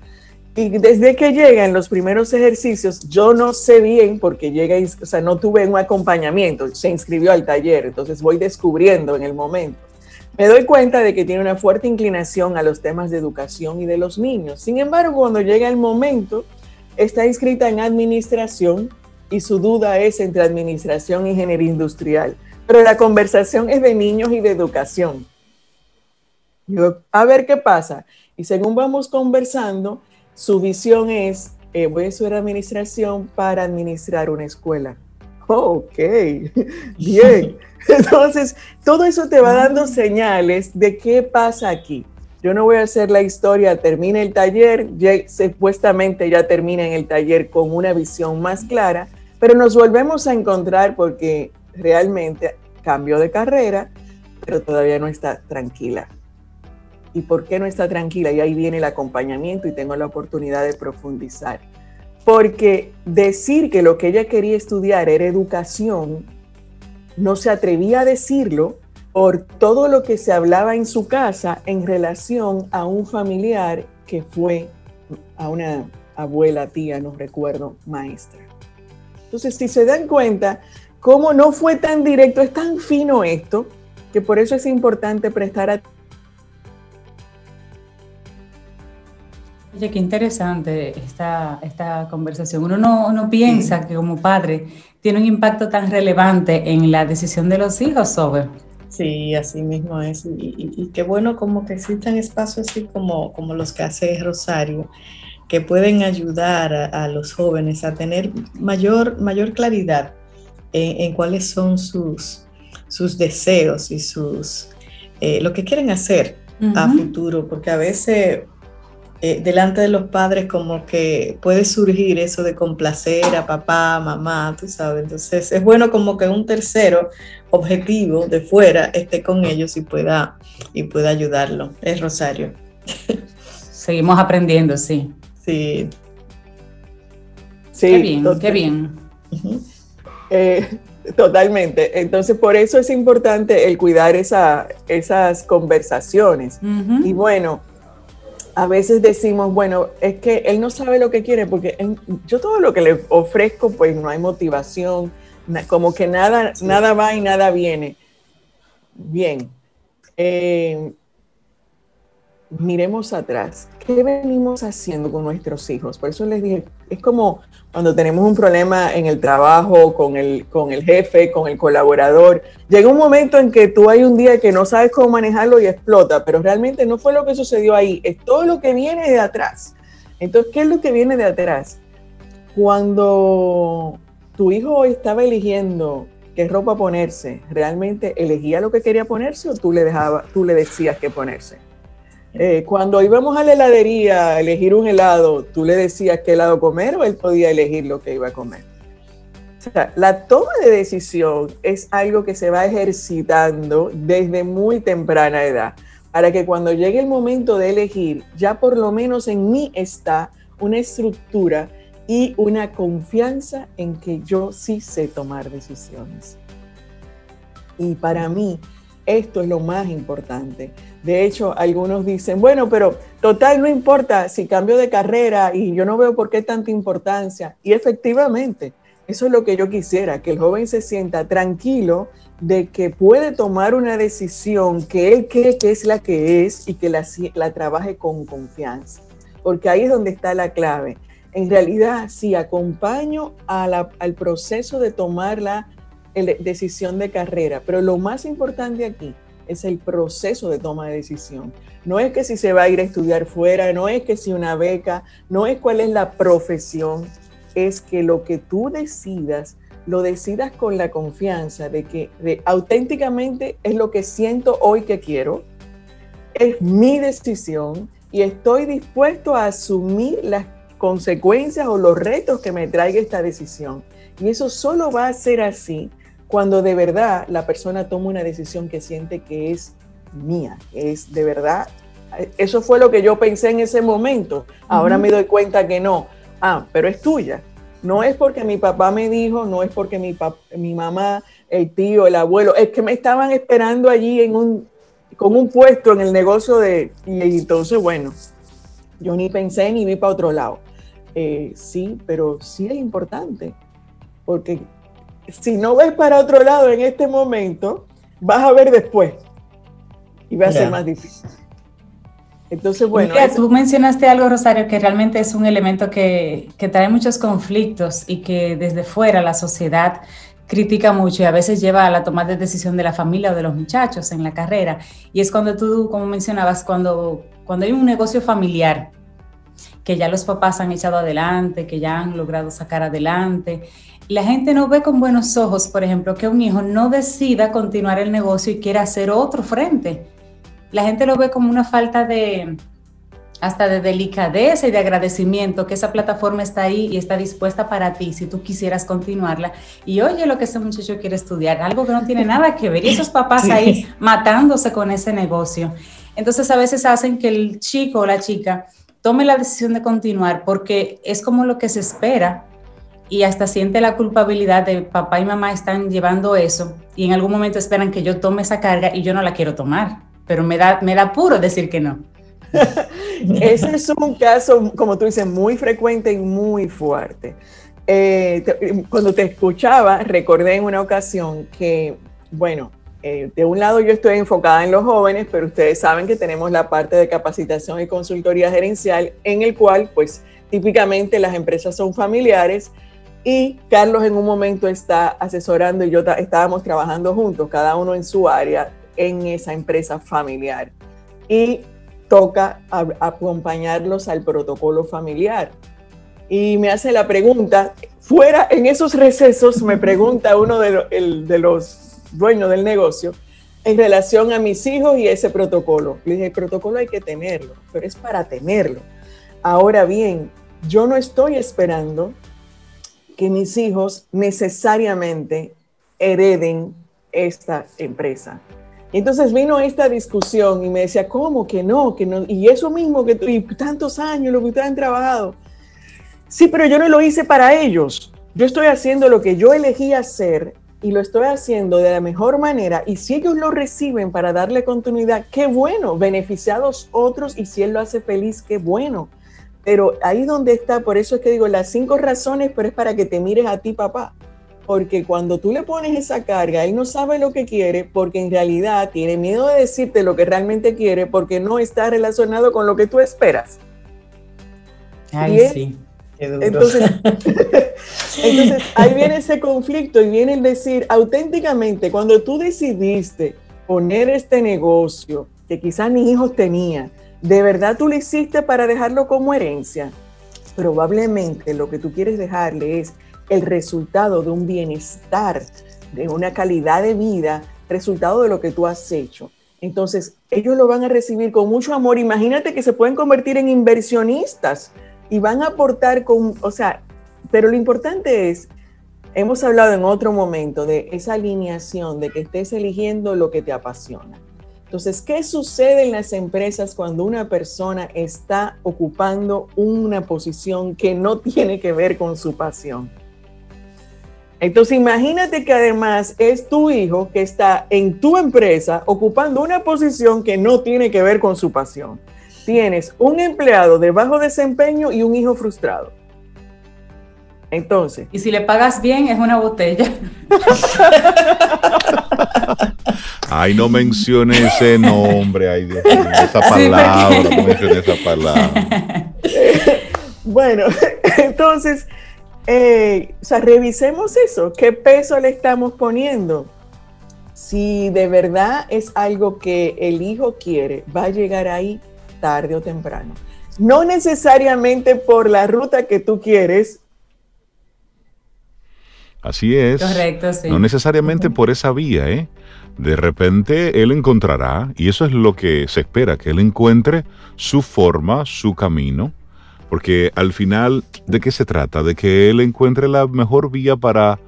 Y desde que llega en los primeros ejercicios, yo no sé bien, porque llega, o sea, no tuve un acompañamiento, se inscribió al taller, entonces voy descubriendo en el momento. Me doy cuenta de que tiene una fuerte inclinación a los temas de educación y de los niños. Sin embargo, cuando llega el momento, está inscrita en administración, y su duda es entre administración y ingeniería industrial. Pero la conversación es de niños y de educación. a ver qué pasa. Y según vamos conversando, su visión es, eh, voy a estudiar administración para administrar una escuela. ok, [LAUGHS] bien. Entonces, todo eso te va dando señales de qué pasa aquí. Yo no voy a hacer la historia, termina el taller, supuestamente ya termina en el taller con una visión más clara, pero nos volvemos a encontrar porque realmente cambió de carrera, pero todavía no está tranquila. ¿Y por qué no está tranquila? Y ahí viene el acompañamiento y tengo la oportunidad de profundizar. Porque decir que lo que ella quería estudiar era educación, no se atrevía a decirlo por todo lo que se hablaba en su casa en relación a un familiar que fue a una abuela, tía, no recuerdo, maestra. Entonces, si se dan cuenta, cómo no fue tan directo, es tan fino esto, que por eso es importante prestar atención. Oye, qué interesante esta, esta conversación. Uno no, piensa que como padre tiene un impacto tan relevante en la decisión de los hijos sobre Sí, así mismo es. Y, qué bueno como que existan espacios así como, como los que hace Rosario, que pueden ayudar a, los jóvenes a tener mayor, mayor claridad en, cuáles son sus, sus deseos y sus eh, lo que quieren hacer a futuro, porque a veces eh, delante de los padres como que puede surgir eso de complacer a papá, mamá, tú sabes. Entonces es bueno como que un tercero objetivo de fuera esté con ellos y pueda, y pueda ayudarlo. Es Rosario. [LAUGHS] Seguimos aprendiendo, sí. Sí. sí qué bien, qué bien. Eh, totalmente. Entonces, por eso es importante el cuidar esa, esas conversaciones. Y bueno, a veces decimos, bueno, es que él no sabe lo que quiere porque yo todo lo que le ofrezco, pues no hay motivación, como que nada, nada va y nada viene. Bien. Eh, miremos atrás. ¿Qué venimos haciendo con nuestros hijos? Por eso les dije, es como cuando tenemos un problema en el trabajo, con el, con el jefe, con el colaborador, llega un momento en que tú hay un día que no sabes cómo manejarlo y explota, pero realmente no fue lo que sucedió ahí, es todo lo que viene de atrás. Entonces, ¿qué es lo que viene de atrás? Cuando tu hijo estaba eligiendo qué ropa ponerse, ¿realmente elegía lo que quería ponerse o tú le, dejaba, tú le decías qué ponerse? Eh, cuando íbamos a la heladería a elegir un helado, tú le decías qué helado comer o él podía elegir lo que iba a comer. O sea, la toma de decisión es algo que se va ejercitando desde muy temprana edad, para que cuando llegue el momento de elegir, ya por lo menos en mí está una estructura y una confianza en que yo sí sé tomar decisiones. Y para mí, esto es lo más importante. De hecho, algunos dicen, bueno, pero total, no importa si cambio de carrera y yo no veo por qué tanta importancia. Y efectivamente, eso es lo que yo quisiera, que el joven se sienta tranquilo de que puede tomar una decisión que él cree que es la que es y que la, trabaje con confianza. Porque ahí es donde está la clave. En realidad, si acompaño al proceso de tomar la decisión de carrera, pero lo más importante aquí es el proceso de toma de decisión. No es que si se va a ir a estudiar fuera, no es que si una beca, no es cuál es la profesión, es que lo que tú decidas, lo decidas con la confianza de que auténticamente es lo que siento hoy que quiero, es mi decisión y estoy dispuesto a asumir las consecuencias o los retos que me traiga esta decisión. Y eso solo va a ser así cuando de verdad la persona toma una decisión que siente que es mía, es de verdad. Eso fue lo que yo pensé en ese momento. Ahora me doy cuenta que no. Ah, pero es tuya. No es porque mi papá me dijo, no es porque mi, mi mamá, el tío, el abuelo, es que me estaban esperando allí en un, con un puesto en el negocio de... Y entonces, bueno, yo ni pensé ni vi para otro lado. Eh, sí, pero sí es importante, porque si no ves para otro lado en este momento, vas a ver después y va a ser más difícil. Entonces, bueno. Tú mencionaste algo, Rosario, que realmente es un elemento que, que, trae muchos conflictos y que desde fuera la sociedad critica mucho y a veces lleva a la toma de decisión de la familia o de los muchachos en la carrera. Y es cuando tú, como mencionabas, cuando, cuando hay un negocio familiar que ya los papás han echado adelante, que ya han logrado sacar adelante, la gente no ve con buenos ojos, por ejemplo, que un hijo no decida continuar el negocio y quiera hacer otro frente. La gente lo ve como una falta de hasta de delicadeza y de agradecimiento que esa plataforma está ahí y está dispuesta para ti si tú quisieras continuarla. Y oye lo que ese muchacho quiere estudiar, algo que no tiene nada que ver. Y esos papás [LAUGHS] ahí matándose con ese negocio. Entonces a veces hacen que el chico o la chica tome la decisión de continuar porque es como lo que se espera y hasta siente la culpabilidad de papá y mamá están llevando eso y en algún momento esperan que yo tome esa carga y yo no la quiero tomar, pero me da, me da puro decir que no. [LAUGHS] Ese es un caso, como tú dices, muy frecuente y muy fuerte. Eh, cuando te escuchaba, recordé en una ocasión que, bueno, eh, de un lado yo estoy enfocada en los jóvenes, pero ustedes saben que tenemos la parte de capacitación y consultoría gerencial en el cual, pues, típicamente las empresas son familiares y Carlos en un momento está asesorando y yo estábamos trabajando juntos, cada uno en su área, en esa empresa familiar. Y toca acompañarlos al protocolo familiar. Y me hace la pregunta, fuera en esos recesos, me pregunta uno de, de los dueños del negocio, en relación a mis hijos y ese protocolo. Le dije, el protocolo hay que tenerlo, pero es para tenerlo. Ahora bien, yo no estoy esperando que mis hijos necesariamente hereden esta empresa. Entonces vino esta discusión y me decía, ¿cómo que no? Que no? Y eso mismo que y tantos años, lo que ustedes han trabajado. Sí, pero yo no lo hice para ellos. Yo estoy haciendo lo que yo elegí hacer y lo estoy haciendo de la mejor manera. Y si ellos lo reciben para darle continuidad, qué bueno, beneficiados otros y si él lo hace feliz, qué bueno. Pero ahí donde está, por eso es que digo las cinco razones, pero es para que te mires a ti, papá. Porque cuando tú le pones esa carga, él no sabe lo que quiere, porque en realidad tiene miedo de decirte lo que realmente quiere, porque no está relacionado con lo que tú esperas. Ay, sí. Entonces, [LAUGHS] entonces, ahí viene ese conflicto y viene el decir auténticamente, cuando tú decidiste poner este negocio, que quizás ni hijos tenía, ¿de verdad tú lo hiciste para dejarlo como herencia? Probablemente lo que tú quieres dejarle es el resultado de un bienestar, de una calidad de vida, resultado de lo que tú has hecho. Entonces, ellos lo van a recibir con mucho amor. Imagínate que se pueden convertir en inversionistas y van a aportar con, o sea, pero lo importante es, hemos hablado en otro momento de esa alineación, de que estés eligiendo lo que te apasiona. Entonces, ¿qué sucede en las empresas cuando una persona está ocupando una posición que no [LAUGHS] tiene que ver con su pasión? Entonces, imagínate que además es tu hijo que está en tu empresa ocupando una posición que no tiene que ver con su pasión tienes un empleado de bajo desempeño y un hijo frustrado. Entonces. Y si le pagas bien, es una botella. [LAUGHS] Ay, no mencione ese nombre, ay, Dios mío, esa palabra, no mencione esa palabra. bueno, [LAUGHS] entonces, eh, o sea, revisemos eso. ¿Qué peso le estamos poniendo? Si de verdad es algo que el hijo quiere, va a llegar ahí tarde o temprano. No necesariamente por la ruta que tú quieres. Así es. Correcto, sí. No necesariamente por esa vía, ¿eh? De repente él encontrará, y eso es lo que se espera, que él encuentre su forma, su camino, porque al final, ¿de qué se trata? De que él encuentre la mejor vía para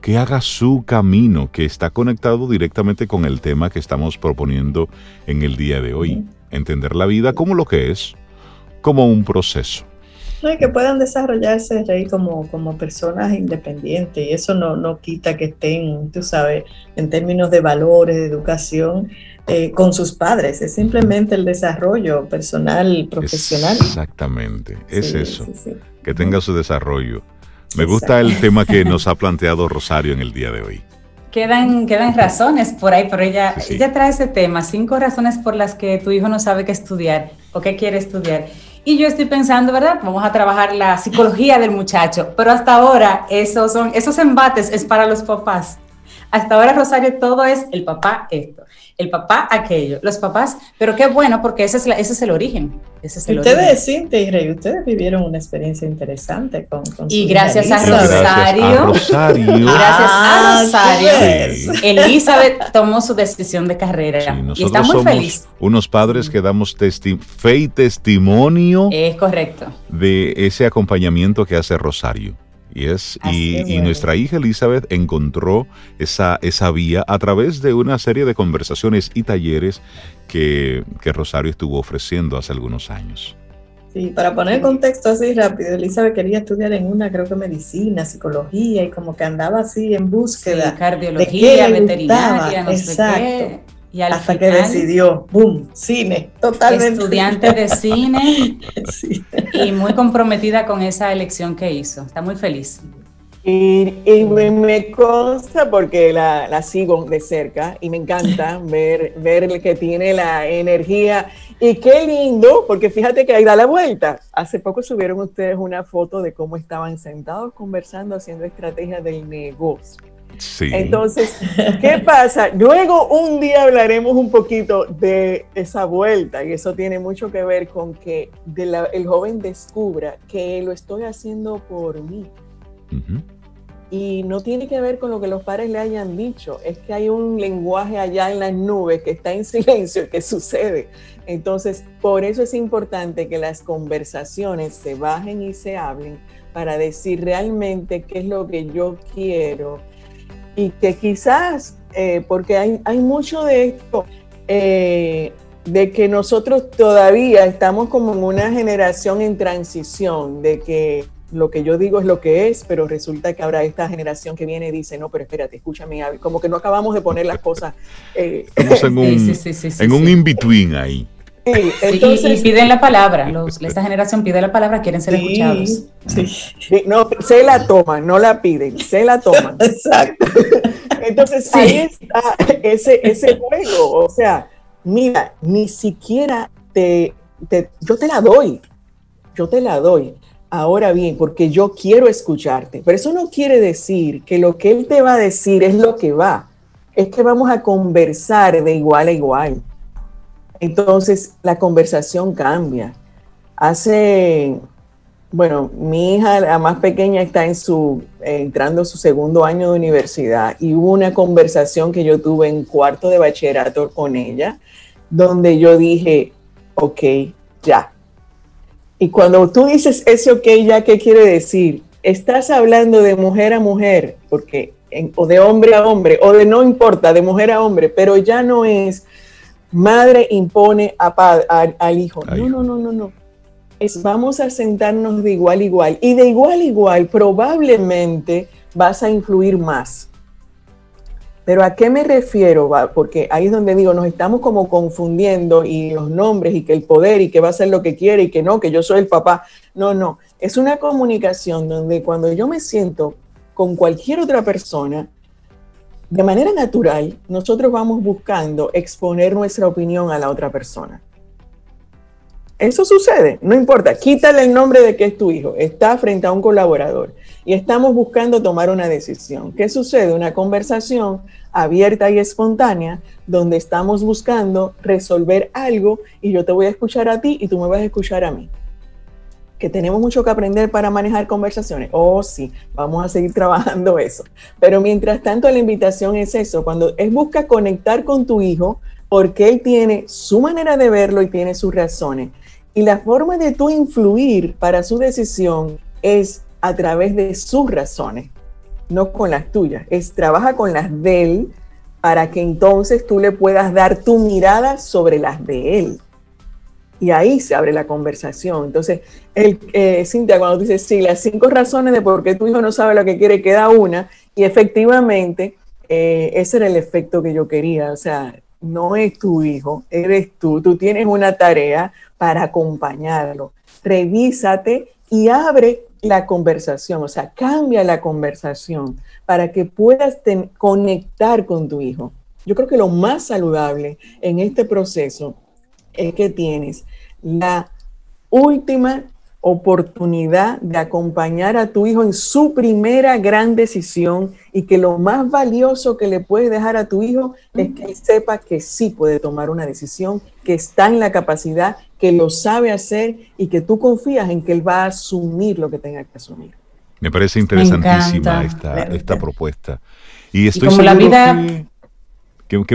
que haga su camino, que está conectado directamente con el tema que estamos proponiendo en el día de hoy entender la vida como lo que es, como un proceso. Y que puedan desarrollarse ahí como, como personas independientes y eso no, no quita que estén, tú sabes, en términos de valores, de educación, eh, con sus padres, es simplemente el desarrollo personal, profesional. Exactamente, es eso, que tenga su desarrollo. Me gusta el tema que [LAUGHS] nos ha planteado Rosario en el día de hoy. Quedan, quedan razones por ahí, pero ella, ella trae ese tema, cinco razones por las que tu hijo no sabe qué estudiar o qué quiere estudiar. Y yo estoy pensando, ¿verdad? Vamos a trabajar la psicología del muchacho, pero hasta ahora esos, son, esos embates es para los papás. Hasta ahora, Rosario, todo es el papá esto, el papá aquello, los papás, pero qué bueno porque ese es, ese es el origen. Ese es el ustedes, Cintia y Rey, ustedes vivieron una experiencia interesante con, con Y gracias a Rosario. Gracias a Rosario. gracias a Rosario. Elizabeth tomó su decisión de carrera y está muy feliz. Unos padres que damos fe y testimonio. Es correcto. De ese acompañamiento que hace Rosario. Y, es, y, nuestra hija Elizabeth encontró esa, esa vía a través de una serie de conversaciones y talleres que, que Rosario estuvo ofreciendo hace algunos años. Sí, para poner el contexto así rápido, Elizabeth quería estudiar en una, creo que medicina, psicología, y como que andaba así en búsqueda. cardiología, veterinaria, no Exacto. Y Hasta que decidió, boom, cine, totalmente. Estudiante de cine [LAUGHS] y muy comprometida con esa elección que hizo. Está muy feliz. Y, me, consta porque la, la, sigo de cerca y me encanta [LAUGHS] ver, ver que tiene la energía. Y qué lindo, porque fíjate que ahí da la vuelta. Hace poco subieron ustedes una foto de cómo estaban sentados conversando, haciendo estrategias del negocio. Sí. Entonces, [LAUGHS] ¿qué pasa? Luego un día hablaremos un poquito de esa vuelta y eso tiene mucho que ver con que el joven descubra que lo estoy haciendo por mí. Y no tiene que ver con lo que los padres le hayan dicho, es que hay un lenguaje allá en las nubes que está en silencio que sucede. Entonces, por eso es importante que las conversaciones se bajen y se hablen para decir realmente qué es lo que yo quiero y que quizás, eh, porque hay, hay, mucho de esto, eh, de que nosotros todavía estamos como en una generación en transición, de que lo que yo digo es lo que es, pero resulta que ahora esta generación que viene dice, no, pero espérate, escúchame, como que no acabamos de poner las cosas. Eh, Estamos en un, en un in-between ahí. Sí, entonces, y, piden la palabra, esta generación pide la palabra, quieren ser escuchados. Sí, no, se la toman, no la piden, se la toman. [LAUGHS] Exacto. Entonces ahí está ese, ese juego, o sea, mira, ni siquiera te, te, yo te la doy, yo te la doy Ahora bien, porque yo quiero escucharte, pero eso no quiere decir que lo que él te va a decir es lo que va, es que vamos a conversar de igual a igual. Entonces la conversación cambia. Hace, bueno, mi hija, la más pequeña, está en su, entrando su segundo año de universidad y hubo una conversación que yo tuve en cuarto de bachillerato con ella, donde yo dije, ok, ya, y cuando tú dices ese ok, ya, ¿qué quiere decir? Estás hablando de mujer a mujer, porque, o de hombre a hombre, o de no importa, de mujer a hombre, pero ya no es madre impone a, al hijo. No, no, no, no, no. Es vamos a sentarnos de igual a igual. Y de igual a igual, probablemente vas a influir más pero ¿a qué me refiero? Porque ahí es donde digo, nos estamos como confundiendo y los nombres y que el poder y que va a hacer lo que quiere y que no, que yo soy el papá. No, no. Es una comunicación donde cuando yo me siento con cualquier otra persona, de manera natural, nosotros vamos buscando exponer nuestra opinión a la otra persona. Eso sucede, no importa, quítale el nombre de que es tu hijo, está frente a un colaborador y estamos buscando tomar una decisión. ¿Qué sucede? Una conversación abierta y espontánea donde estamos buscando resolver algo y yo te voy a escuchar a ti y tú me vas a escuchar a mí. Que tenemos mucho que aprender para manejar conversaciones. Oh, sí, vamos a seguir [LAUGHS] trabajando eso. Pero mientras tanto, la invitación es eso, cuando es busca conectar con tu hijo, porque él tiene su manera de verlo y tiene sus razones. Y la forma de tú influir para su decisión es a través de sus razones, no con las tuyas. Es trabaja con las de él para que entonces tú le puedas dar tu mirada sobre las de él. Y ahí se abre la conversación. Entonces, el, eh, Cintia, cuando dices, sí, las cinco razones de por qué tu hijo no sabe lo que quiere, queda una. Y efectivamente, eh, ese era el efecto que yo quería. O sea, no es tu hijo, eres tú. Tú tienes una tarea, para acompañarlo. Revísate y abre la conversación, o sea, cambia la conversación para que puedas conectar con tu hijo. Yo creo que lo más saludable en este proceso es que tienes la última oportunidad de acompañar a tu hijo en su primera gran decisión y que lo más valioso que le puedes dejar a tu hijo es que él sepa que sí puede tomar una decisión, que está en la capacidad, que lo sabe hacer y que tú confías en que él va a asumir lo que tenga que asumir. Me parece interesantísima esta, esta propuesta. Y estoy como la vida que,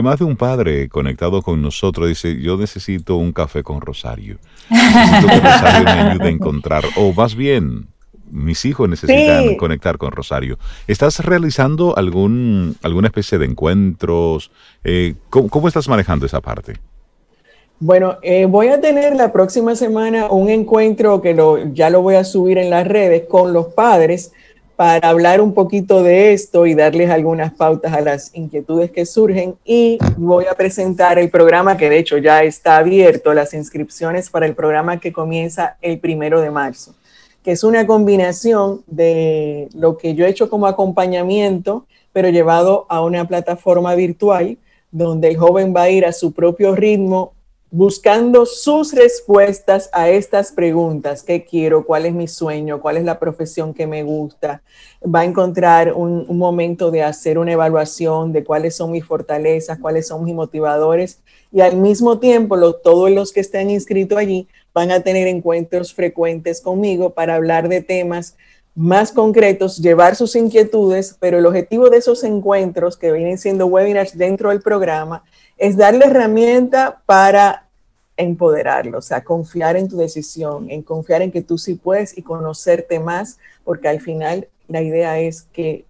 más de un padre conectado con nosotros dice, yo necesito un café con Rosario. Necesito que Rosario me ayude a encontrar, o más bien, mis hijos necesitan conectar con Rosario. ¿Estás realizando algún, alguna especie de encuentros? Eh, ¿cómo, estás manejando esa parte? Bueno, eh, voy a tener la próxima semana un encuentro que lo, ya lo voy a subir en las redes con los padres para hablar un poquito de esto y darles algunas pautas a las inquietudes que surgen. Y voy a presentar el programa que de hecho ya está abierto, las inscripciones para el programa que comienza el primero de marzo, que es una combinación de lo que yo he hecho como acompañamiento, pero llevado a una plataforma virtual donde el joven va a ir a su propio ritmo buscando sus respuestas a estas preguntas. ¿Qué quiero? ¿Cuál es mi sueño? ¿Cuál es la profesión que me gusta? Va a encontrar un, momento de hacer una evaluación de cuáles son mis fortalezas, cuáles son mis motivadores y al mismo tiempo todos los que estén inscritos allí van a tener encuentros frecuentes conmigo para hablar de temas más concretos, llevar sus inquietudes, pero el objetivo de esos encuentros que vienen siendo webinars dentro del programa es darle herramienta para empoderarlo, o sea, confiar en tu decisión, en confiar en que tú sí puedes y conocerte más, porque al final la idea es que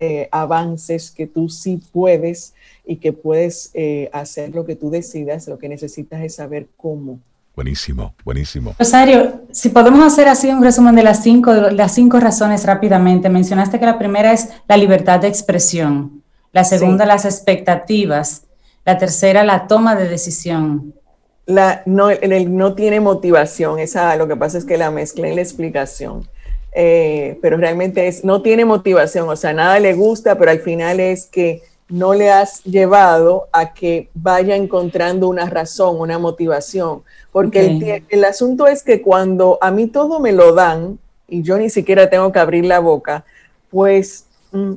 eh, avances, que tú sí puedes y que puedes eh, hacer lo que tú decidas, lo que necesitas es saber cómo. Buenísimo, buenísimo. Rosario, si podemos hacer así un resumen de las cinco, las cinco razones rápidamente. Mencionaste que la primera es la libertad de expresión, la segunda las expectativas, la tercera la toma de decisión. La, no, el, no tiene motivación, esa lo que pasa es que la mezcla en la explicación. Eh, pero realmente es, no tiene motivación, o sea, nada le gusta, pero al final es que no le has llevado a que vaya encontrando una razón, una motivación. Porque el, asunto es que cuando a mí todo me lo dan y yo ni siquiera tengo que abrir la boca, pues mm,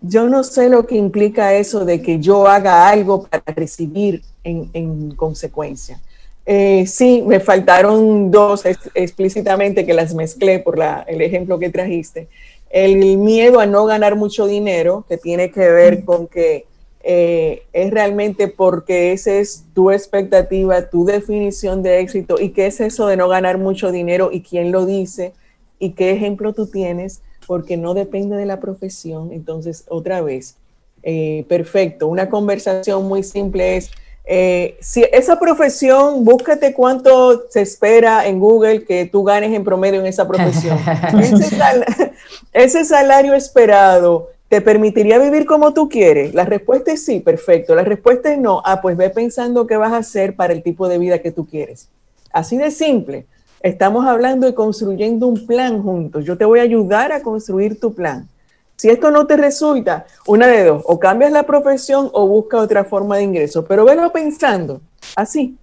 yo no sé lo que implica eso de que yo haga algo para recibir en, consecuencia. Eh, sí, me faltaron dos explícitamente que las mezclé por el ejemplo que trajiste. El miedo a no ganar mucho dinero, que tiene que ver con que eh, es realmente porque esa es tu expectativa, tu definición de éxito y qué es eso de no ganar mucho dinero y quién lo dice y qué ejemplo tú tienes, porque no depende de la profesión. Entonces, otra vez, eh, perfecto, una conversación muy simple es, eh, si esa profesión, búscate cuánto se espera en Google que tú ganes en promedio en esa profesión. [LAUGHS] ese salario esperado ¿Te permitiría vivir como tú quieres? La respuesta es sí, perfecto. La respuesta es no. Ah, pues ve pensando qué vas a hacer para el tipo de vida que tú quieres. Así de simple. Estamos hablando de construyendo un plan juntos. Yo te voy a ayudar a construir tu plan. Si esto no te resulta, una de dos, o cambias la profesión o busca otra forma de ingreso, pero velo pensando, así.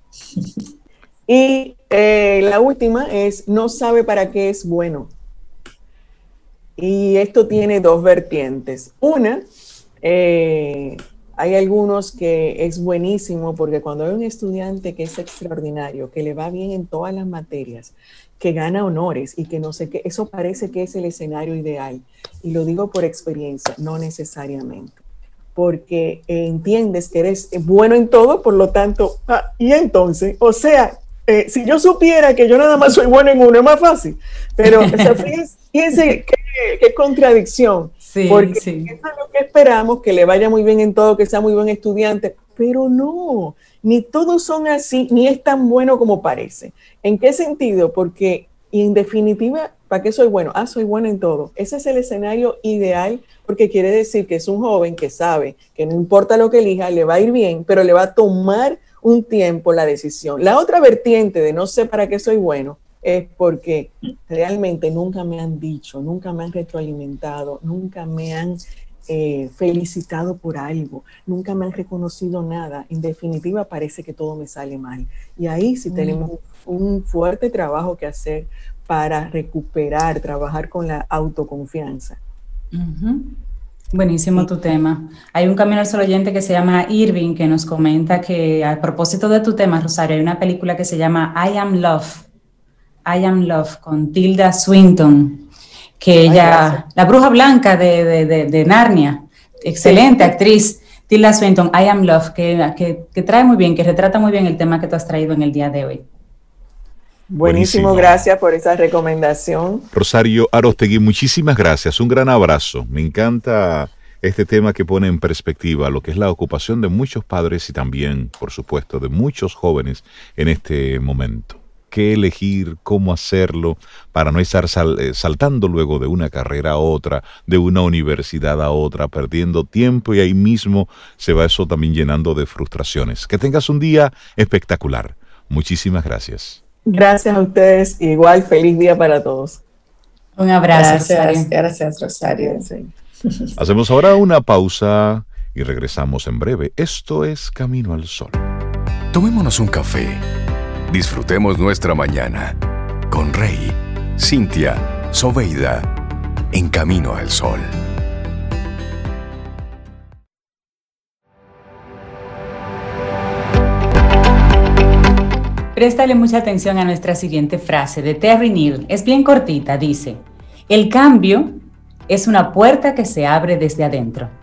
Y eh, la última es, no sabe para qué es bueno. Y esto tiene dos vertientes. Una, eh, hay algunos que es buenísimo porque cuando hay un estudiante que es extraordinario, que le va bien en todas las materias, que gana honores y que no sé qué, eso parece que es el escenario ideal. Y lo digo por experiencia, no necesariamente. Porque entiendes que eres bueno en todo, por lo tanto, ah, y entonces, o sea, eh, si yo supiera que yo nada más soy bueno en uno, es más fácil. Pero [LAUGHS] fíjense, qué, contradicción. porque eso es lo que esperamos, que le vaya muy bien en todo, que sea muy buen estudiante. Pero no, ni todos son así, ni es tan bueno como parece. ¿En qué sentido? Porque, en definitiva, ¿para qué soy bueno? Ah, soy bueno en todo. Ese es el escenario ideal porque quiere decir que es un joven que sabe que no importa lo que elija, le va a ir bien, pero le va a tomar un tiempo la decisión. La otra vertiente de no sé para qué soy bueno es porque realmente nunca me han dicho, nunca me han retroalimentado, nunca me han eh, felicitado por algo, nunca me han reconocido nada. En definitiva, parece que todo me sale mal. Y ahí sí mm. tenemos un fuerte trabajo que hacer para recuperar, trabajar con la autoconfianza. Buenísimo tu tema. Hay un camino al solo oyente que se llama Irving que nos comenta que a propósito de tu tema, Rosario, hay una película que se llama I Am Love. I Am Love con Tilda Swinton, que ella, la bruja blanca de, Narnia, excelente actriz. Tilda Swinton, I Am Love, que, que trae muy bien, que retrata muy bien el tema que tú has traído en el día de hoy. Buenísimo, gracias por esa recomendación. Rosario Arostegui, muchísimas gracias, un gran abrazo. Me encanta este tema que pone en perspectiva lo que es la ocupación de muchos padres y también, por supuesto, de muchos jóvenes en este momento. ¿Qué elegir? ¿Cómo hacerlo? Para no estar eh, saltando luego de una carrera a otra, de una universidad a otra, perdiendo tiempo y ahí mismo se va eso también llenando de frustraciones. Que tengas un día espectacular. Muchísimas gracias. Gracias a ustedes. Igual, feliz día para todos. Un abrazo. Gracias, gracias Rosario. [LAUGHS] Hacemos ahora una pausa y regresamos en breve. Esto es Camino al Sol. Tomémonos un café. Disfrutemos nuestra mañana con Rey, Cintia, Soveida, en camino al sol. Préstale mucha atención a nuestra siguiente frase de Terry Neal. Es bien cortita, dice, el cambio es una puerta que se abre desde adentro.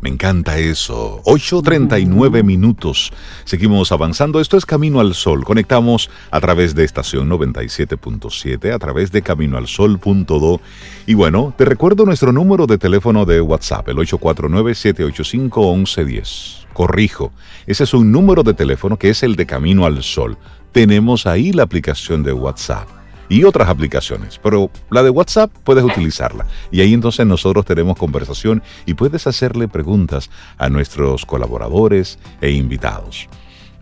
Me encanta eso. 8.39 minutos. Seguimos avanzando. Esto es Camino al Sol. Conectamos a través de estación 97.7, a través de caminoalsol.do. Y bueno, te recuerdo nuestro número de teléfono de WhatsApp, el 849-785-1110. Corrijo, ese es un número de teléfono que es el de Camino al Sol. Tenemos ahí la aplicación de WhatsApp y otras aplicaciones, pero la de WhatsApp puedes utilizarla. Y ahí entonces nosotros tenemos conversación y puedes hacerle preguntas a nuestros colaboradores e invitados.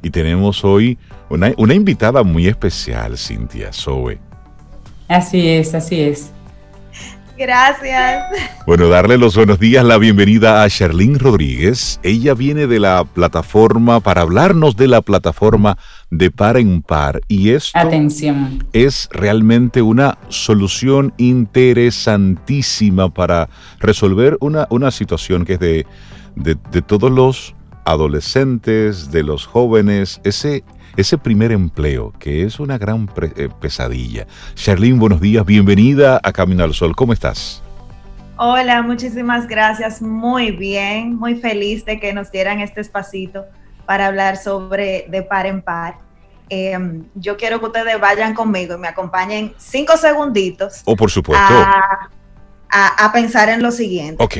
Y tenemos hoy una, una invitada muy especial, Cintia Zoe. Así es, así es. Gracias. Bueno, darle los buenos días, la bienvenida a Sherlyn Rodríguez. Ella viene de la plataforma para hablarnos de la plataforma de par en par y esto Atención. es realmente una solución interesantísima para resolver una, una situación que es de, de, de todos los adolescentes, de los jóvenes, ese ese primer empleo, que es una gran eh, pesadilla. Charlene, buenos días, bienvenida a Camino al Sol, ¿cómo estás? Hola, muchísimas gracias, muy bien, muy feliz de que nos dieran este espacito para hablar sobre de par en par. Em, yo quiero que ustedes vayan conmigo y me acompañen cinco segunditos. Oh, por supuesto. A, pensar en lo siguiente. Ok.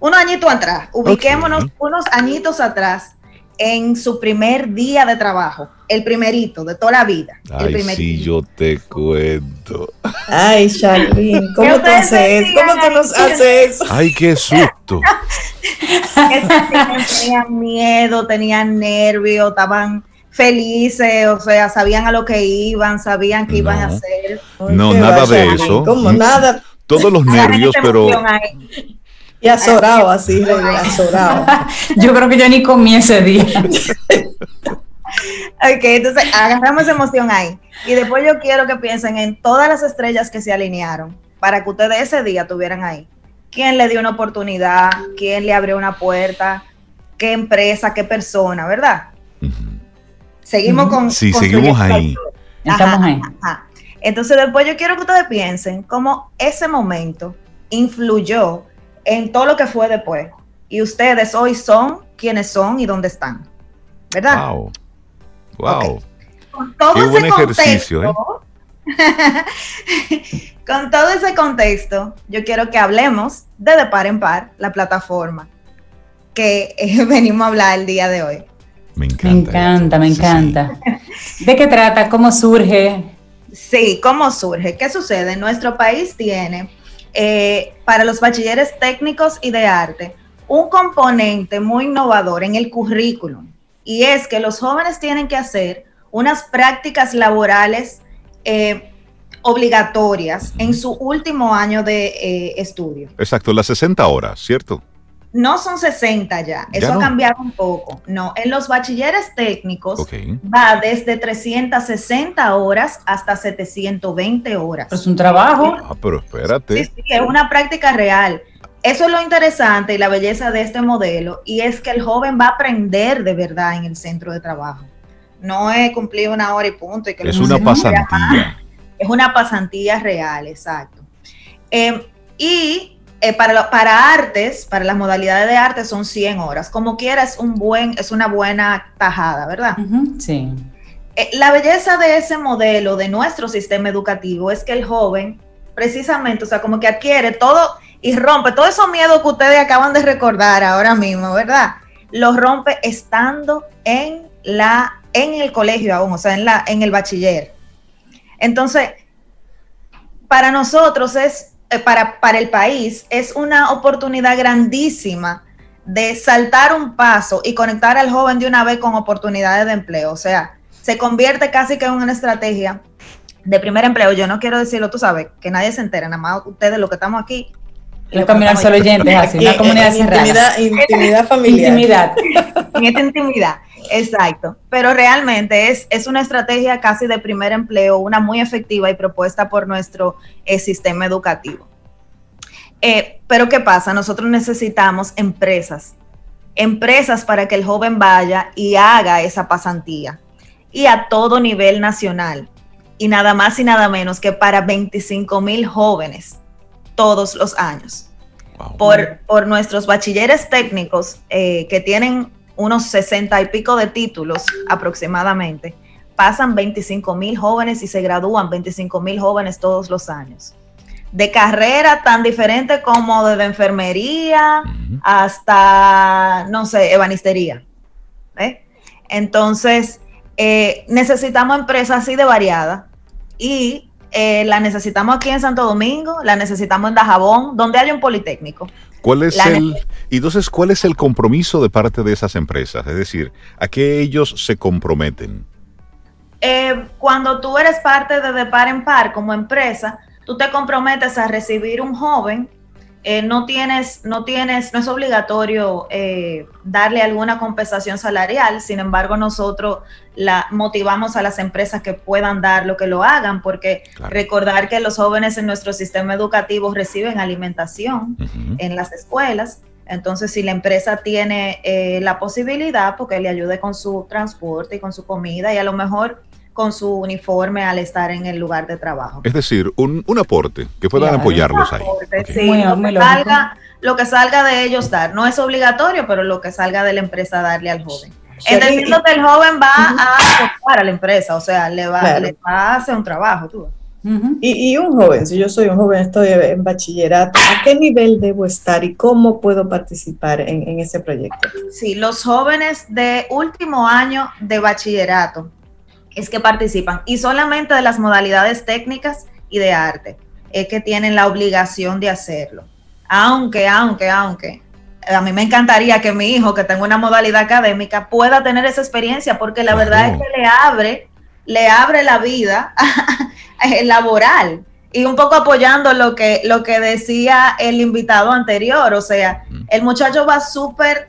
Unos, añitos atrás, ubiquémonos unos añitos atrás en su primer día de trabajo, el primerito de toda la vida. Ay, sí, yo te cuento. Ay, Charlene, ¿cómo te haces? ¿Cómo te nos haces? Ay, qué susto. [LAUGHS] tenían miedo, tenían nervios, estaban felices, o sea, sabían a lo que iban, sabían qué iban a hacer. No, nada de eso. ¿Cómo nada? Todos los nervios, pero y azorado así, azorado. [LAUGHS] yo creo que yo ni comí ese día. [LAUGHS] ok, entonces agarramos emoción ahí. Y después yo quiero que piensen en todas las estrellas que se alinearon para que ustedes ese día estuvieran ahí. ¿Quién le dio una oportunidad? ¿Quién le abrió una puerta? ¿Qué empresa? ¿Qué persona? ¿Verdad? Seguimos con... Sí, seguimos ahí. Estamos ahí. Entonces después yo quiero que ustedes piensen cómo ese momento influyó en todo lo que fue después. Y ustedes hoy son quienes son y dónde están. ¿Verdad? Wow. Wow. Con todo Qué ese buen ejercicio, ¿eh? [LAUGHS] con todo ese contexto, yo quiero que hablemos de De Par en Par, la plataforma que eh, [LAUGHS] venimos a hablar el día de hoy. Me encanta. Me encanta, me encanta. ¿De qué trata? ¿Cómo surge? Sí, ¿cómo surge? ¿Qué sucede? Nuestro país tiene eh, para los bachilleres técnicos y de arte un componente muy innovador en el currículum y es que los jóvenes tienen que hacer unas prácticas laborales eh, obligatorias en su último año de eh, estudio. Exacto, las 60 horas, ¿cierto? No son 60 ya, eso ha cambiado un poco. No, en los bachilleres técnicos va desde 360 horas hasta 720 horas. Es un trabajo. Ah, pero espérate. Sí, sí, es una práctica real. Eso es lo interesante y la belleza de este modelo, y es que el joven va a aprender de verdad en el centro de trabajo. No es cumplir una hora y punto. Y que es una [LAUGHS] pasantía. Es una pasantía real, exacto. Eh, y eh, para, para artes, para las modalidades de arte son 100 horas. Como quiera, es, un buen, es una buena tajada, ¿verdad? sí. Eh, la belleza de ese modelo, de nuestro sistema educativo, es que el joven, precisamente, o sea, como que adquiere todo y rompe todo esos miedos que ustedes acaban de recordar ahora mismo, ¿verdad? Los rompe estando en, la, en el colegio aún, o sea, en, la, en el bachiller. Entonces, para nosotros es para, para el país es una oportunidad grandísima de saltar un paso y conectar al joven de una vez con oportunidades de empleo. O sea, se convierte casi que en una estrategia de primer empleo. Yo no quiero decirlo, tú sabes, que nadie se entera, nada más ustedes los que estamos aquí. El camino al solo oyente, así, una comunidad Intimidad, intimidad familiar. Intimidad. [LAUGHS] en esta intimidad. Exacto, pero realmente es, es una estrategia casi de primer empleo, una muy efectiva y propuesta por nuestro eh, sistema educativo. Eh, pero ¿qué pasa? Nosotros necesitamos empresas, empresas para que el joven vaya y haga esa pasantía y a todo nivel nacional y nada más y nada menos que para 25 mil jóvenes todos los años. Por, por, nuestros bachilleres técnicos eh, que tienen unos 60 y pico de títulos aproximadamente, pasan 25 mil jóvenes y se gradúan 25 mil jóvenes todos los años. De carrera tan diferente como de enfermería hasta, no sé, ebanistería. Entonces, eh, necesitamos empresas así de variadas y eh, la necesitamos aquí en Santo Domingo, la necesitamos en Dajabón, donde hay un politécnico. ¿Cuál es el, y entonces, ¿cuál es el compromiso de parte de esas empresas? Es decir, ¿a qué ellos se comprometen? Eh, cuando tú eres parte de De Par en Par como empresa, tú te comprometes a recibir un joven eh, no tienes, no tienes, no es obligatorio eh, darle alguna compensación salarial, sin embargo nosotros la motivamos a las empresas que puedan dar lo que lo hagan, porque recordar que los jóvenes en nuestro sistema educativo reciben alimentación en las escuelas, entonces si la empresa tiene eh, la posibilidad, porque le ayude con su transporte y con su comida y a lo mejor con su uniforme al estar en el lugar de trabajo. Es decir, un, aporte que puedan apoyarlos ahí. Sí, lo, que salga, lo, que salga, de ellos dar. No es obligatorio, pero lo que salga de la empresa darle al joven. Entendiendo que el joven va a aportar a la empresa, o sea, le va, a hacer un trabajo. Tú. y, un joven, si yo soy un joven, estoy en bachillerato, ¿a qué nivel debo estar y cómo puedo participar en, en ese proyecto? Sí, los jóvenes de último año de bachillerato es que participan y solamente de las modalidades técnicas y de arte es que tienen la obligación de hacerlo. Aunque, aunque, aunque, a mí me encantaría que mi hijo, que tenga una modalidad académica, pueda tener esa experiencia, porque la verdad es que le abre, le abre la vida [LAUGHS] laboral. Y un poco apoyando lo que, lo que decía el invitado anterior, o sea, el muchacho va súper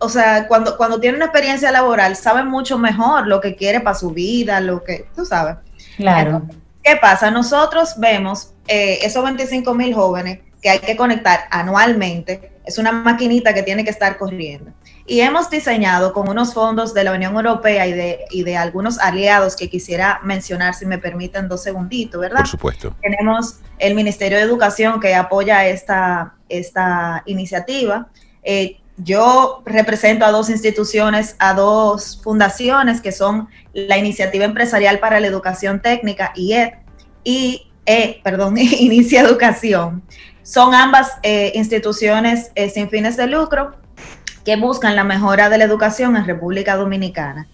o sea, cuando, cuando tiene una experiencia laboral, sabe mucho mejor lo que quiere para su vida, lo que, tú sabes. Claro. ¿Qué pasa? Nosotros vemos eh, esos 25 mil jóvenes que hay que conectar anualmente. Es una maquinita que tiene que estar corriendo. Y hemos diseñado con unos fondos de la Unión Europea y de, y de algunos aliados que quisiera mencionar, si me permiten dos segunditos, ¿verdad? Por supuesto. Tenemos el Ministerio de Educación que apoya esta, esta iniciativa. Eh, yo represento a dos instituciones, a dos fundaciones que son la Iniciativa Empresarial para la Educación Técnica, IED, y, e, perdón, [LAUGHS] Inicia Educación. Son ambas eh, instituciones eh, sin fines de lucro que buscan la mejora de la educación en República Dominicana.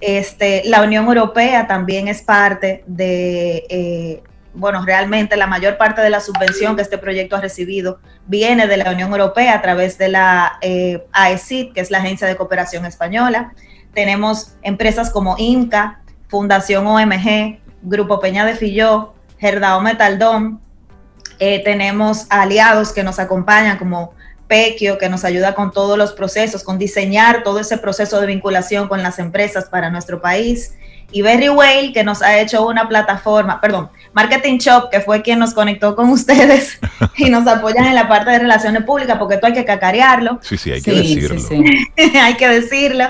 Este, la Unión Europea también es parte de eh, bueno, realmente la mayor parte de la subvención que este proyecto ha recibido viene de la Unión Europea a través de la eh, AECID, que es la Agencia de Cooperación Española. Tenemos empresas como INCA, Fundación OMG, Grupo Peña de Filló, Gerdao Metaldón. Eh, tenemos aliados que nos acompañan como Pequio, que nos ayuda con todos los procesos, con diseñar todo ese proceso de vinculación con las empresas para nuestro país y Berry Whale, que nos ha hecho una plataforma, perdón, Marketing Shop, que fue quien nos conectó con [LAUGHS] ustedes y nos apoyan en la parte de relaciones públicas, porque esto hay que cacarearlo. Sí, sí, hay que decirlo. [LAUGHS] hay que decirlo.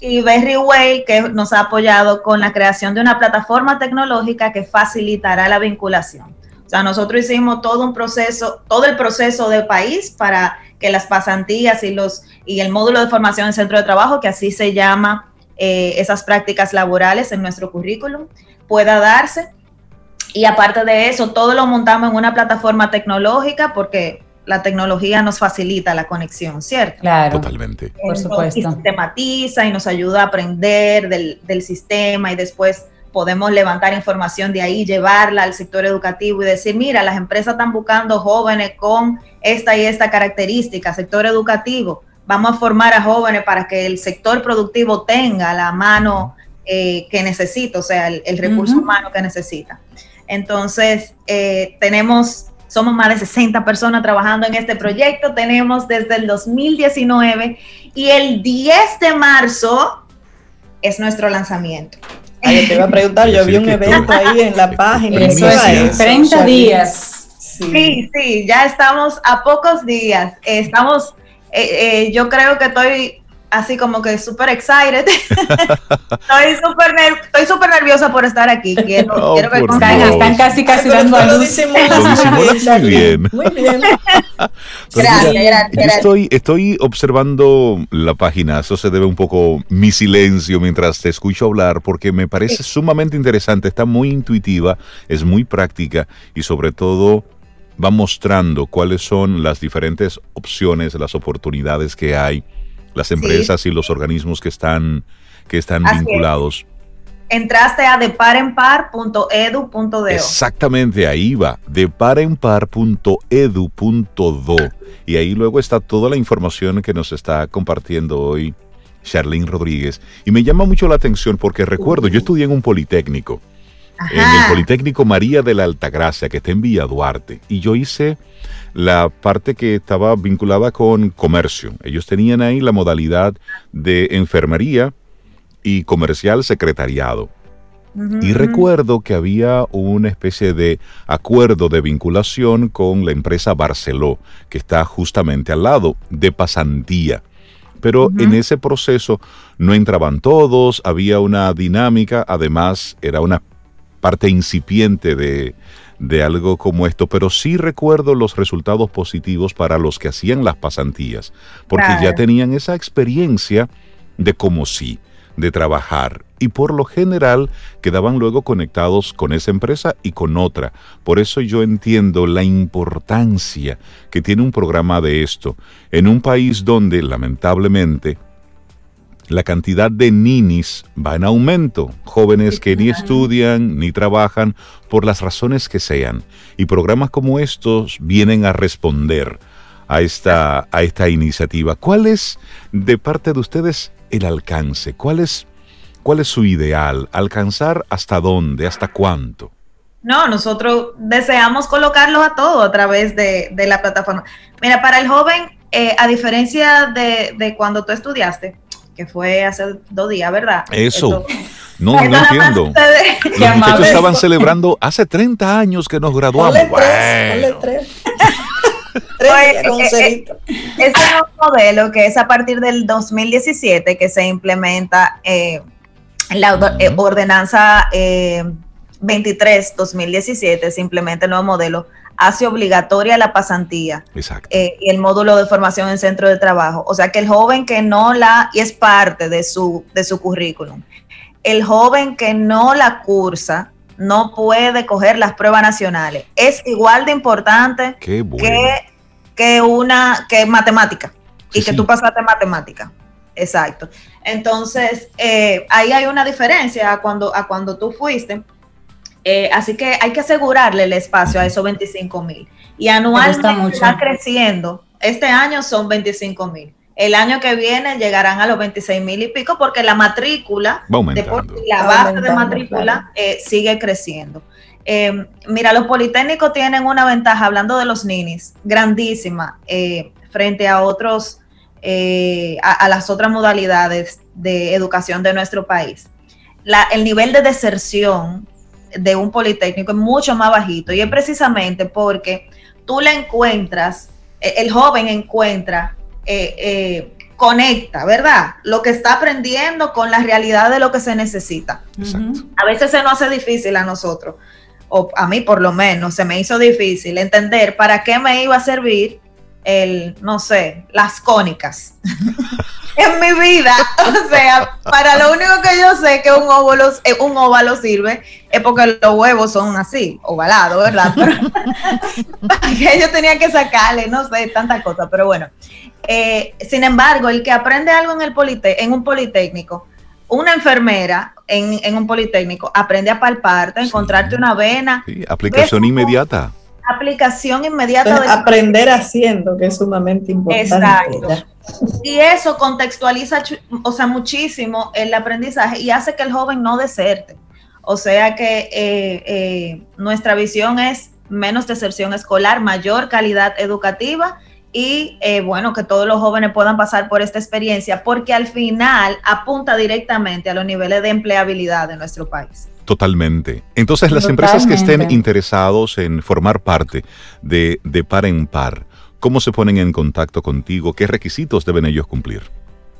Y Berry Whale, que nos ha apoyado con la creación de una plataforma tecnológica que facilitará la vinculación. O sea, nosotros hicimos todo un proceso, todo el proceso del país para que las pasantías y los y el módulo de formación en centro de trabajo, que así se llama eh, esas prácticas laborales en nuestro currículum pueda darse. Y aparte de eso, todo lo montamos en una plataforma tecnológica porque la tecnología nos facilita la conexión, ¿cierto? Claro. Totalmente. Por supuesto. Y sistematiza y nos ayuda a aprender del, del, sistema y después podemos levantar información de ahí, llevarla al sector educativo y decir, mira, las empresas están buscando jóvenes con esta y esta característica, sector educativo vamos a formar a jóvenes para que el sector productivo tenga la mano eh, que necesita, o sea, el, recurso humano que necesita. Entonces, eh, tenemos Somos más de 60 personas trabajando en este proyecto. Tenemos desde el 2019 y el 10 de marzo es nuestro lanzamiento. Ay, te iba a preguntar, yo vi un evento ahí en la página. Eso es, 30 días. Sí. sí, ya estamos a pocos días. Estamos, eh, eh, yo creo que estoy así como que súper excited. [LAUGHS] estoy súper estoy super nerviosa por estar aquí. Quiero, quiero que están, están, casi casi dando a luz. muy bien. Muy bien. gracias, [LAUGHS] gracias, Estoy, estoy observando la página. Eso se debe un poco mi silencio mientras te escucho hablar porque me parece sumamente interesante. Está muy intuitiva, es muy práctica y sobre todo va mostrando cuáles son las diferentes opciones, las oportunidades que hay las empresas y los organismos que están, que están vinculados. Entraste a deparenpar.edu.do. Exactamente, ahí va, deparenpar.edu.do. Y ahí luego está toda la información que nos está compartiendo hoy Charlene Rodríguez. Y me llama mucho la atención porque recuerdo, yo estudié en un politécnico, en el Politécnico María de la Altagracia, que está en Villa Duarte. Y yo hice la parte que estaba vinculada con comercio. Ellos tenían ahí la modalidad de enfermería y comercial secretariado. y recuerdo que había una especie de acuerdo de vinculación con la empresa Barceló, que está justamente al lado de pasantía. Pero en ese proceso no entraban todos, había una dinámica, además era una parte incipiente de, de algo como esto, pero sí recuerdo los resultados positivos para los que hacían las pasantías, porque ya tenían esa experiencia de como sí, de trabajar, y por lo general quedaban luego conectados con esa empresa y con otra. Por eso yo entiendo la importancia que tiene un programa de esto. En un país donde lamentablemente la cantidad de ninis va en aumento, jóvenes que ni estudian ni trabajan por las razones que sean. Y programas como estos vienen a responder a esta, a esta iniciativa. ¿Cuál es de parte de ustedes el alcance? ¿Cuál es, cuál es su ideal? ¿Alcanzar hasta dónde? ¿Hasta cuánto? No, nosotros deseamos colocarlos a todos a través de, la plataforma. Mira, para el joven, eh, a diferencia de, de cuando tú estudiaste, que fue hace dos días, ¿verdad? Eso. no, no entiendo. Los muchachos estaban celebrando hace 30 años que nos graduamos. Ponle tres, [LAUGHS] pues, eh, eh, es un modelo que es a partir del 2017 que se implementa eh, la ordenanza 23-2017, se implementa el nuevo modelo hace obligatoria la pasantía eh, y el módulo de formación en centro de trabajo. O sea que el joven que no la, y es parte de su, de su currículum, el joven que no la cursa no puede coger las pruebas nacionales. Es igual de importante que, que, una, que matemática y que tú pasaste matemática. Exacto. Entonces, eh, ahí hay una diferencia cuando, a cuando tú fuiste eh, así que hay que asegurarle el espacio a esos 25 mil. Y anualmente está creciendo. Este año son 25 mil. El año que viene llegarán a los 26 mil y pico porque la matrícula, la base de matrícula eh, sigue creciendo. Eh, mira, los politécnicos tienen una ventaja, hablando de los ninis, grandísima frente a otros, a, las otras modalidades de educación de nuestro país. el nivel de deserción de un politécnico es mucho más bajito y es precisamente porque tú le encuentras, e, el joven encuentra, eh, eh, conecta, ¿verdad? Lo que está aprendiendo con la realidad de lo que se necesita. A veces se nos hace difícil a nosotros, o a mí por lo menos, se me hizo difícil entender para qué me iba a servir el, no sé, las cónicas [LAUGHS] en mi vida. [LAUGHS] O sea, para lo único que yo sé que un óvalo, eh, un óvalo sirve es porque los huevos son así, ovalados, ¿verdad? [LAUGHS] que yo tenía que sacarle, no sé, tantas cosas, pero bueno. Eh, sin embargo, el que aprende algo en, el polite en un politécnico, una enfermera en, un politécnico aprende a palparte, a encontrarte una vena. aplicación inmediata aplicación inmediata. de aprender haciendo, que es sumamente importante. Exacto. Y eso contextualiza, o sea, muchísimo el aprendizaje y hace que el joven no deserte. O sea que eh, eh, nuestra visión es menos deserción escolar, mayor calidad educativa y eh, bueno, que todos los jóvenes puedan pasar por esta experiencia, porque al final apunta directamente a los niveles de empleabilidad de nuestro país. Totalmente. Entonces, las empresas que estén interesados en formar parte de, de par en par, ¿cómo se ponen en contacto contigo? ¿Qué requisitos deben ellos cumplir?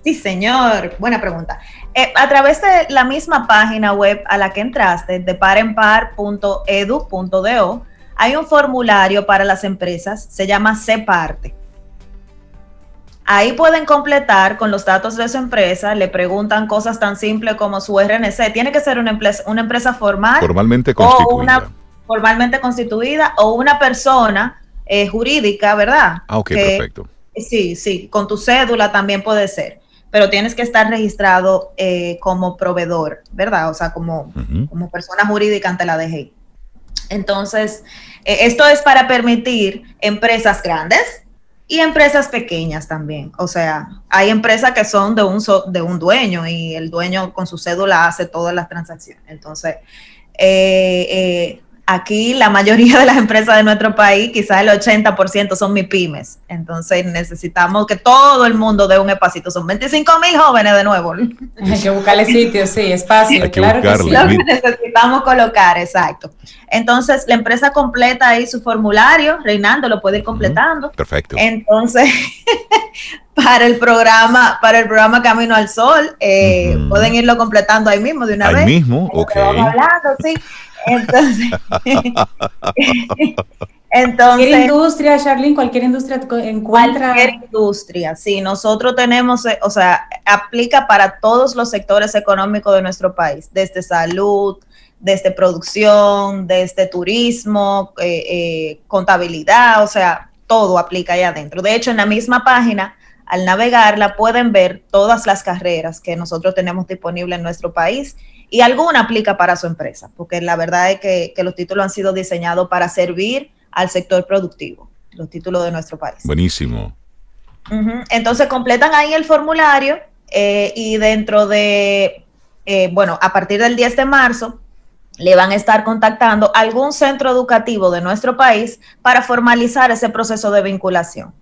Sí, señor. Buena pregunta. Eh, a través de la misma página web a la que entraste, de parenpar.edu.do, hay un formulario para las empresas, se llama C Parte. Ahí pueden completar con los datos de su empresa, le preguntan cosas tan simples como su RNC. Tiene que ser una empresa, una empresa formal. Formalmente constituida. O una, formalmente constituida o una persona eh, jurídica, ¿verdad? Ah, ok, perfecto. Sí, sí, con tu cédula también puede ser, pero tienes que estar registrado eh, como proveedor, ¿verdad? O sea, como, como persona jurídica ante la DGI. Entonces, eh, esto es para permitir empresas grandes, y empresas pequeñas también. O sea, hay empresas que son de un, de un dueño y el dueño con su cédula hace todas las transacciones. Entonces, eh, aquí la mayoría de las empresas de nuestro país, quizás el 80% son pymes. Entonces necesitamos que todo el mundo dé un espacito. Son 25 mil jóvenes de nuevo. [LAUGHS] Hay que buscarle sitio, sí, espacio. claro que sí. Lo que necesitamos colocar, exacto. Entonces la empresa completa ahí su formulario, Reinaldo lo puede ir completando. perfecto. Entonces, [LAUGHS] para el programa, para el programa Camino al Sol, eh, pueden irlo completando ahí mismo de una vez. Ahí mismo, ok. hablando, sí. Entonces, [LAUGHS] entonces cualquier industria, Charlene, cualquier industria encuentra. Cualquier industria, sí, nosotros tenemos, eh, o sea, aplica para todos los sectores económicos de nuestro país, desde salud, desde producción, desde turismo, eh, eh, contabilidad, o sea, todo aplica ahí adentro. De hecho, en la misma página, al navegarla, pueden ver todas las carreras que nosotros tenemos disponibles en nuestro país y alguna aplica para su empresa, porque la verdad es que, los títulos han sido diseñados para servir al sector productivo, los títulos de nuestro país. Buenísimo. Entonces completan ahí el formulario eh, y dentro de, eh, bueno, a partir del 10 de marzo le van a estar contactando algún centro educativo de nuestro país para formalizar ese proceso de vinculación.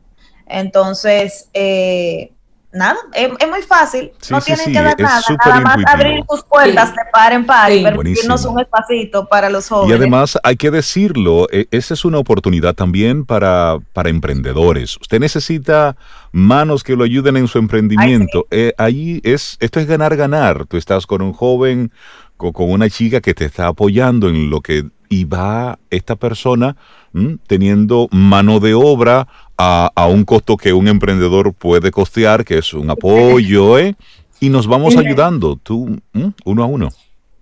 Entonces, eh, nada, es, muy fácil, no tienen que dar nada, nada más abrir tus puertas de par en par y permitirnos un espacito para los jóvenes. Y además hay que decirlo, e, esa es una oportunidad también para, para emprendedores. Usted necesita manos que lo ayuden en su emprendimiento. Eh, ahí es, esto es ganar, ganar. Tú estás con un joven, con, con una chica que te está apoyando en lo que y va esta persona teniendo mano de obra a, a, un costo que un emprendedor puede costear, que es un apoyo, [LAUGHS] ¿eh? y nos vamos ayudando, tú, uno a uno.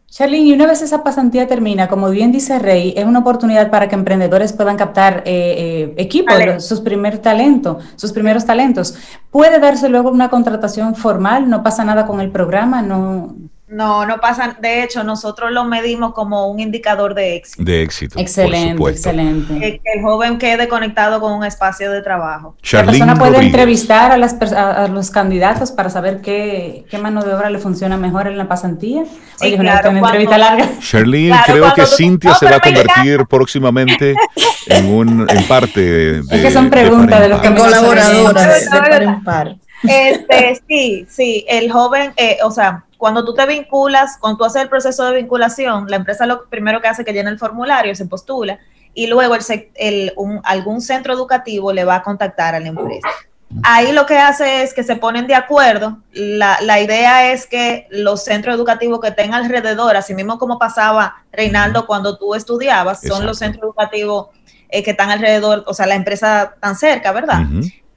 Charlene, y una vez esa pasantía termina, como bien dice Rey, es una oportunidad para que emprendedores puedan captar eh, eh equipos, sus primeros talentos, sus primeros talentos. ¿Puede darse luego una contratación formal? ¿No pasa nada con el programa? ¿No, no, no pasa. De hecho, nosotros lo medimos como un indicador de éxito. De éxito. Excelente, excelente. Que, el joven quede conectado con un espacio de trabajo. la persona puede entrevistar a, las, a, los candidatos para saber qué, qué, mano de obra le funciona mejor en la pasantía. Oye, una, entrevista larga. Charlene, creo que Cintia se va a convertir próximamente en, un, en parte de. Es que son preguntas de, los que colaboradoras de Este, sí, sí, el joven, eh, o sea, cuando tú te vinculas, cuando tú haces el proceso de vinculación, la empresa lo primero que hace es que llena el formulario, se postula y luego el, algún centro educativo le va a contactar a la empresa. Ahí lo que hace es que se ponen de acuerdo. La, idea es que los centros educativos que estén alrededor, así mismo como pasaba Reinaldo cuando tú estudiabas, son los centros educativos eh, que están alrededor, o sea, la empresa tan cerca, ¿verdad?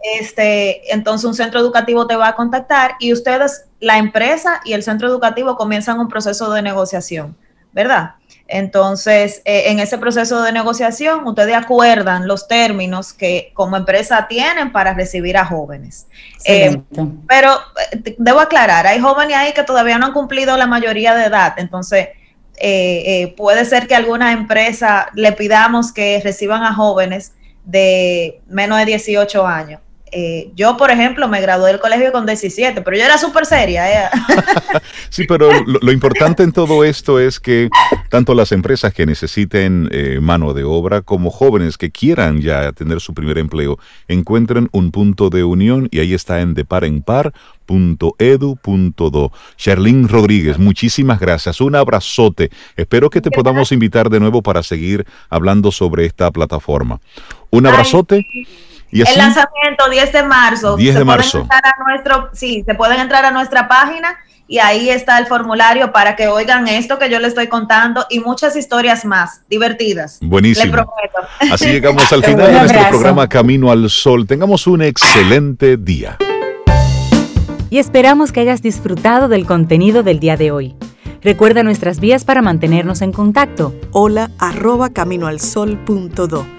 Este, entonces un centro educativo te va a contactar y ustedes, la empresa y el centro educativo comienzan un proceso de negociación, ¿verdad? Entonces, eh, en ese proceso de negociación, ustedes acuerdan los términos que como empresa tienen para recibir a jóvenes. Eh, pero eh, debo aclarar, hay jóvenes ahí que todavía no han cumplido la mayoría de edad, entonces puede ser que alguna empresa le pidamos que reciban a jóvenes de menos de 18 años eh, yo, por ejemplo, me gradué del colegio con 17, pero yo era súper seria. ¿eh? [LAUGHS] sí, pero lo, importante en todo esto es que tanto las empresas que necesiten eh, mano de obra como jóvenes que quieran ya tener su primer empleo encuentren un punto de unión y ahí está en deparenpar.edu.do. Charlene Rodríguez, muchísimas gracias. Un abrazote. Espero que te podamos invitar de nuevo para seguir hablando sobre esta plataforma. Un abrazote el lanzamiento 10 de marzo. 10 de marzo. a nuestro, sí, se pueden entrar a nuestra página y ahí está el formulario para que oigan esto que yo les estoy contando y muchas historias más divertidas. Buenísimo. Así llegamos al [LAUGHS] final de nuestro programa Camino al Sol. Tengamos un excelente día. Y esperamos que hayas disfrutado del contenido del día de hoy. Recuerda nuestras vías para mantenernos en contacto. Hola arroba caminoalsol.do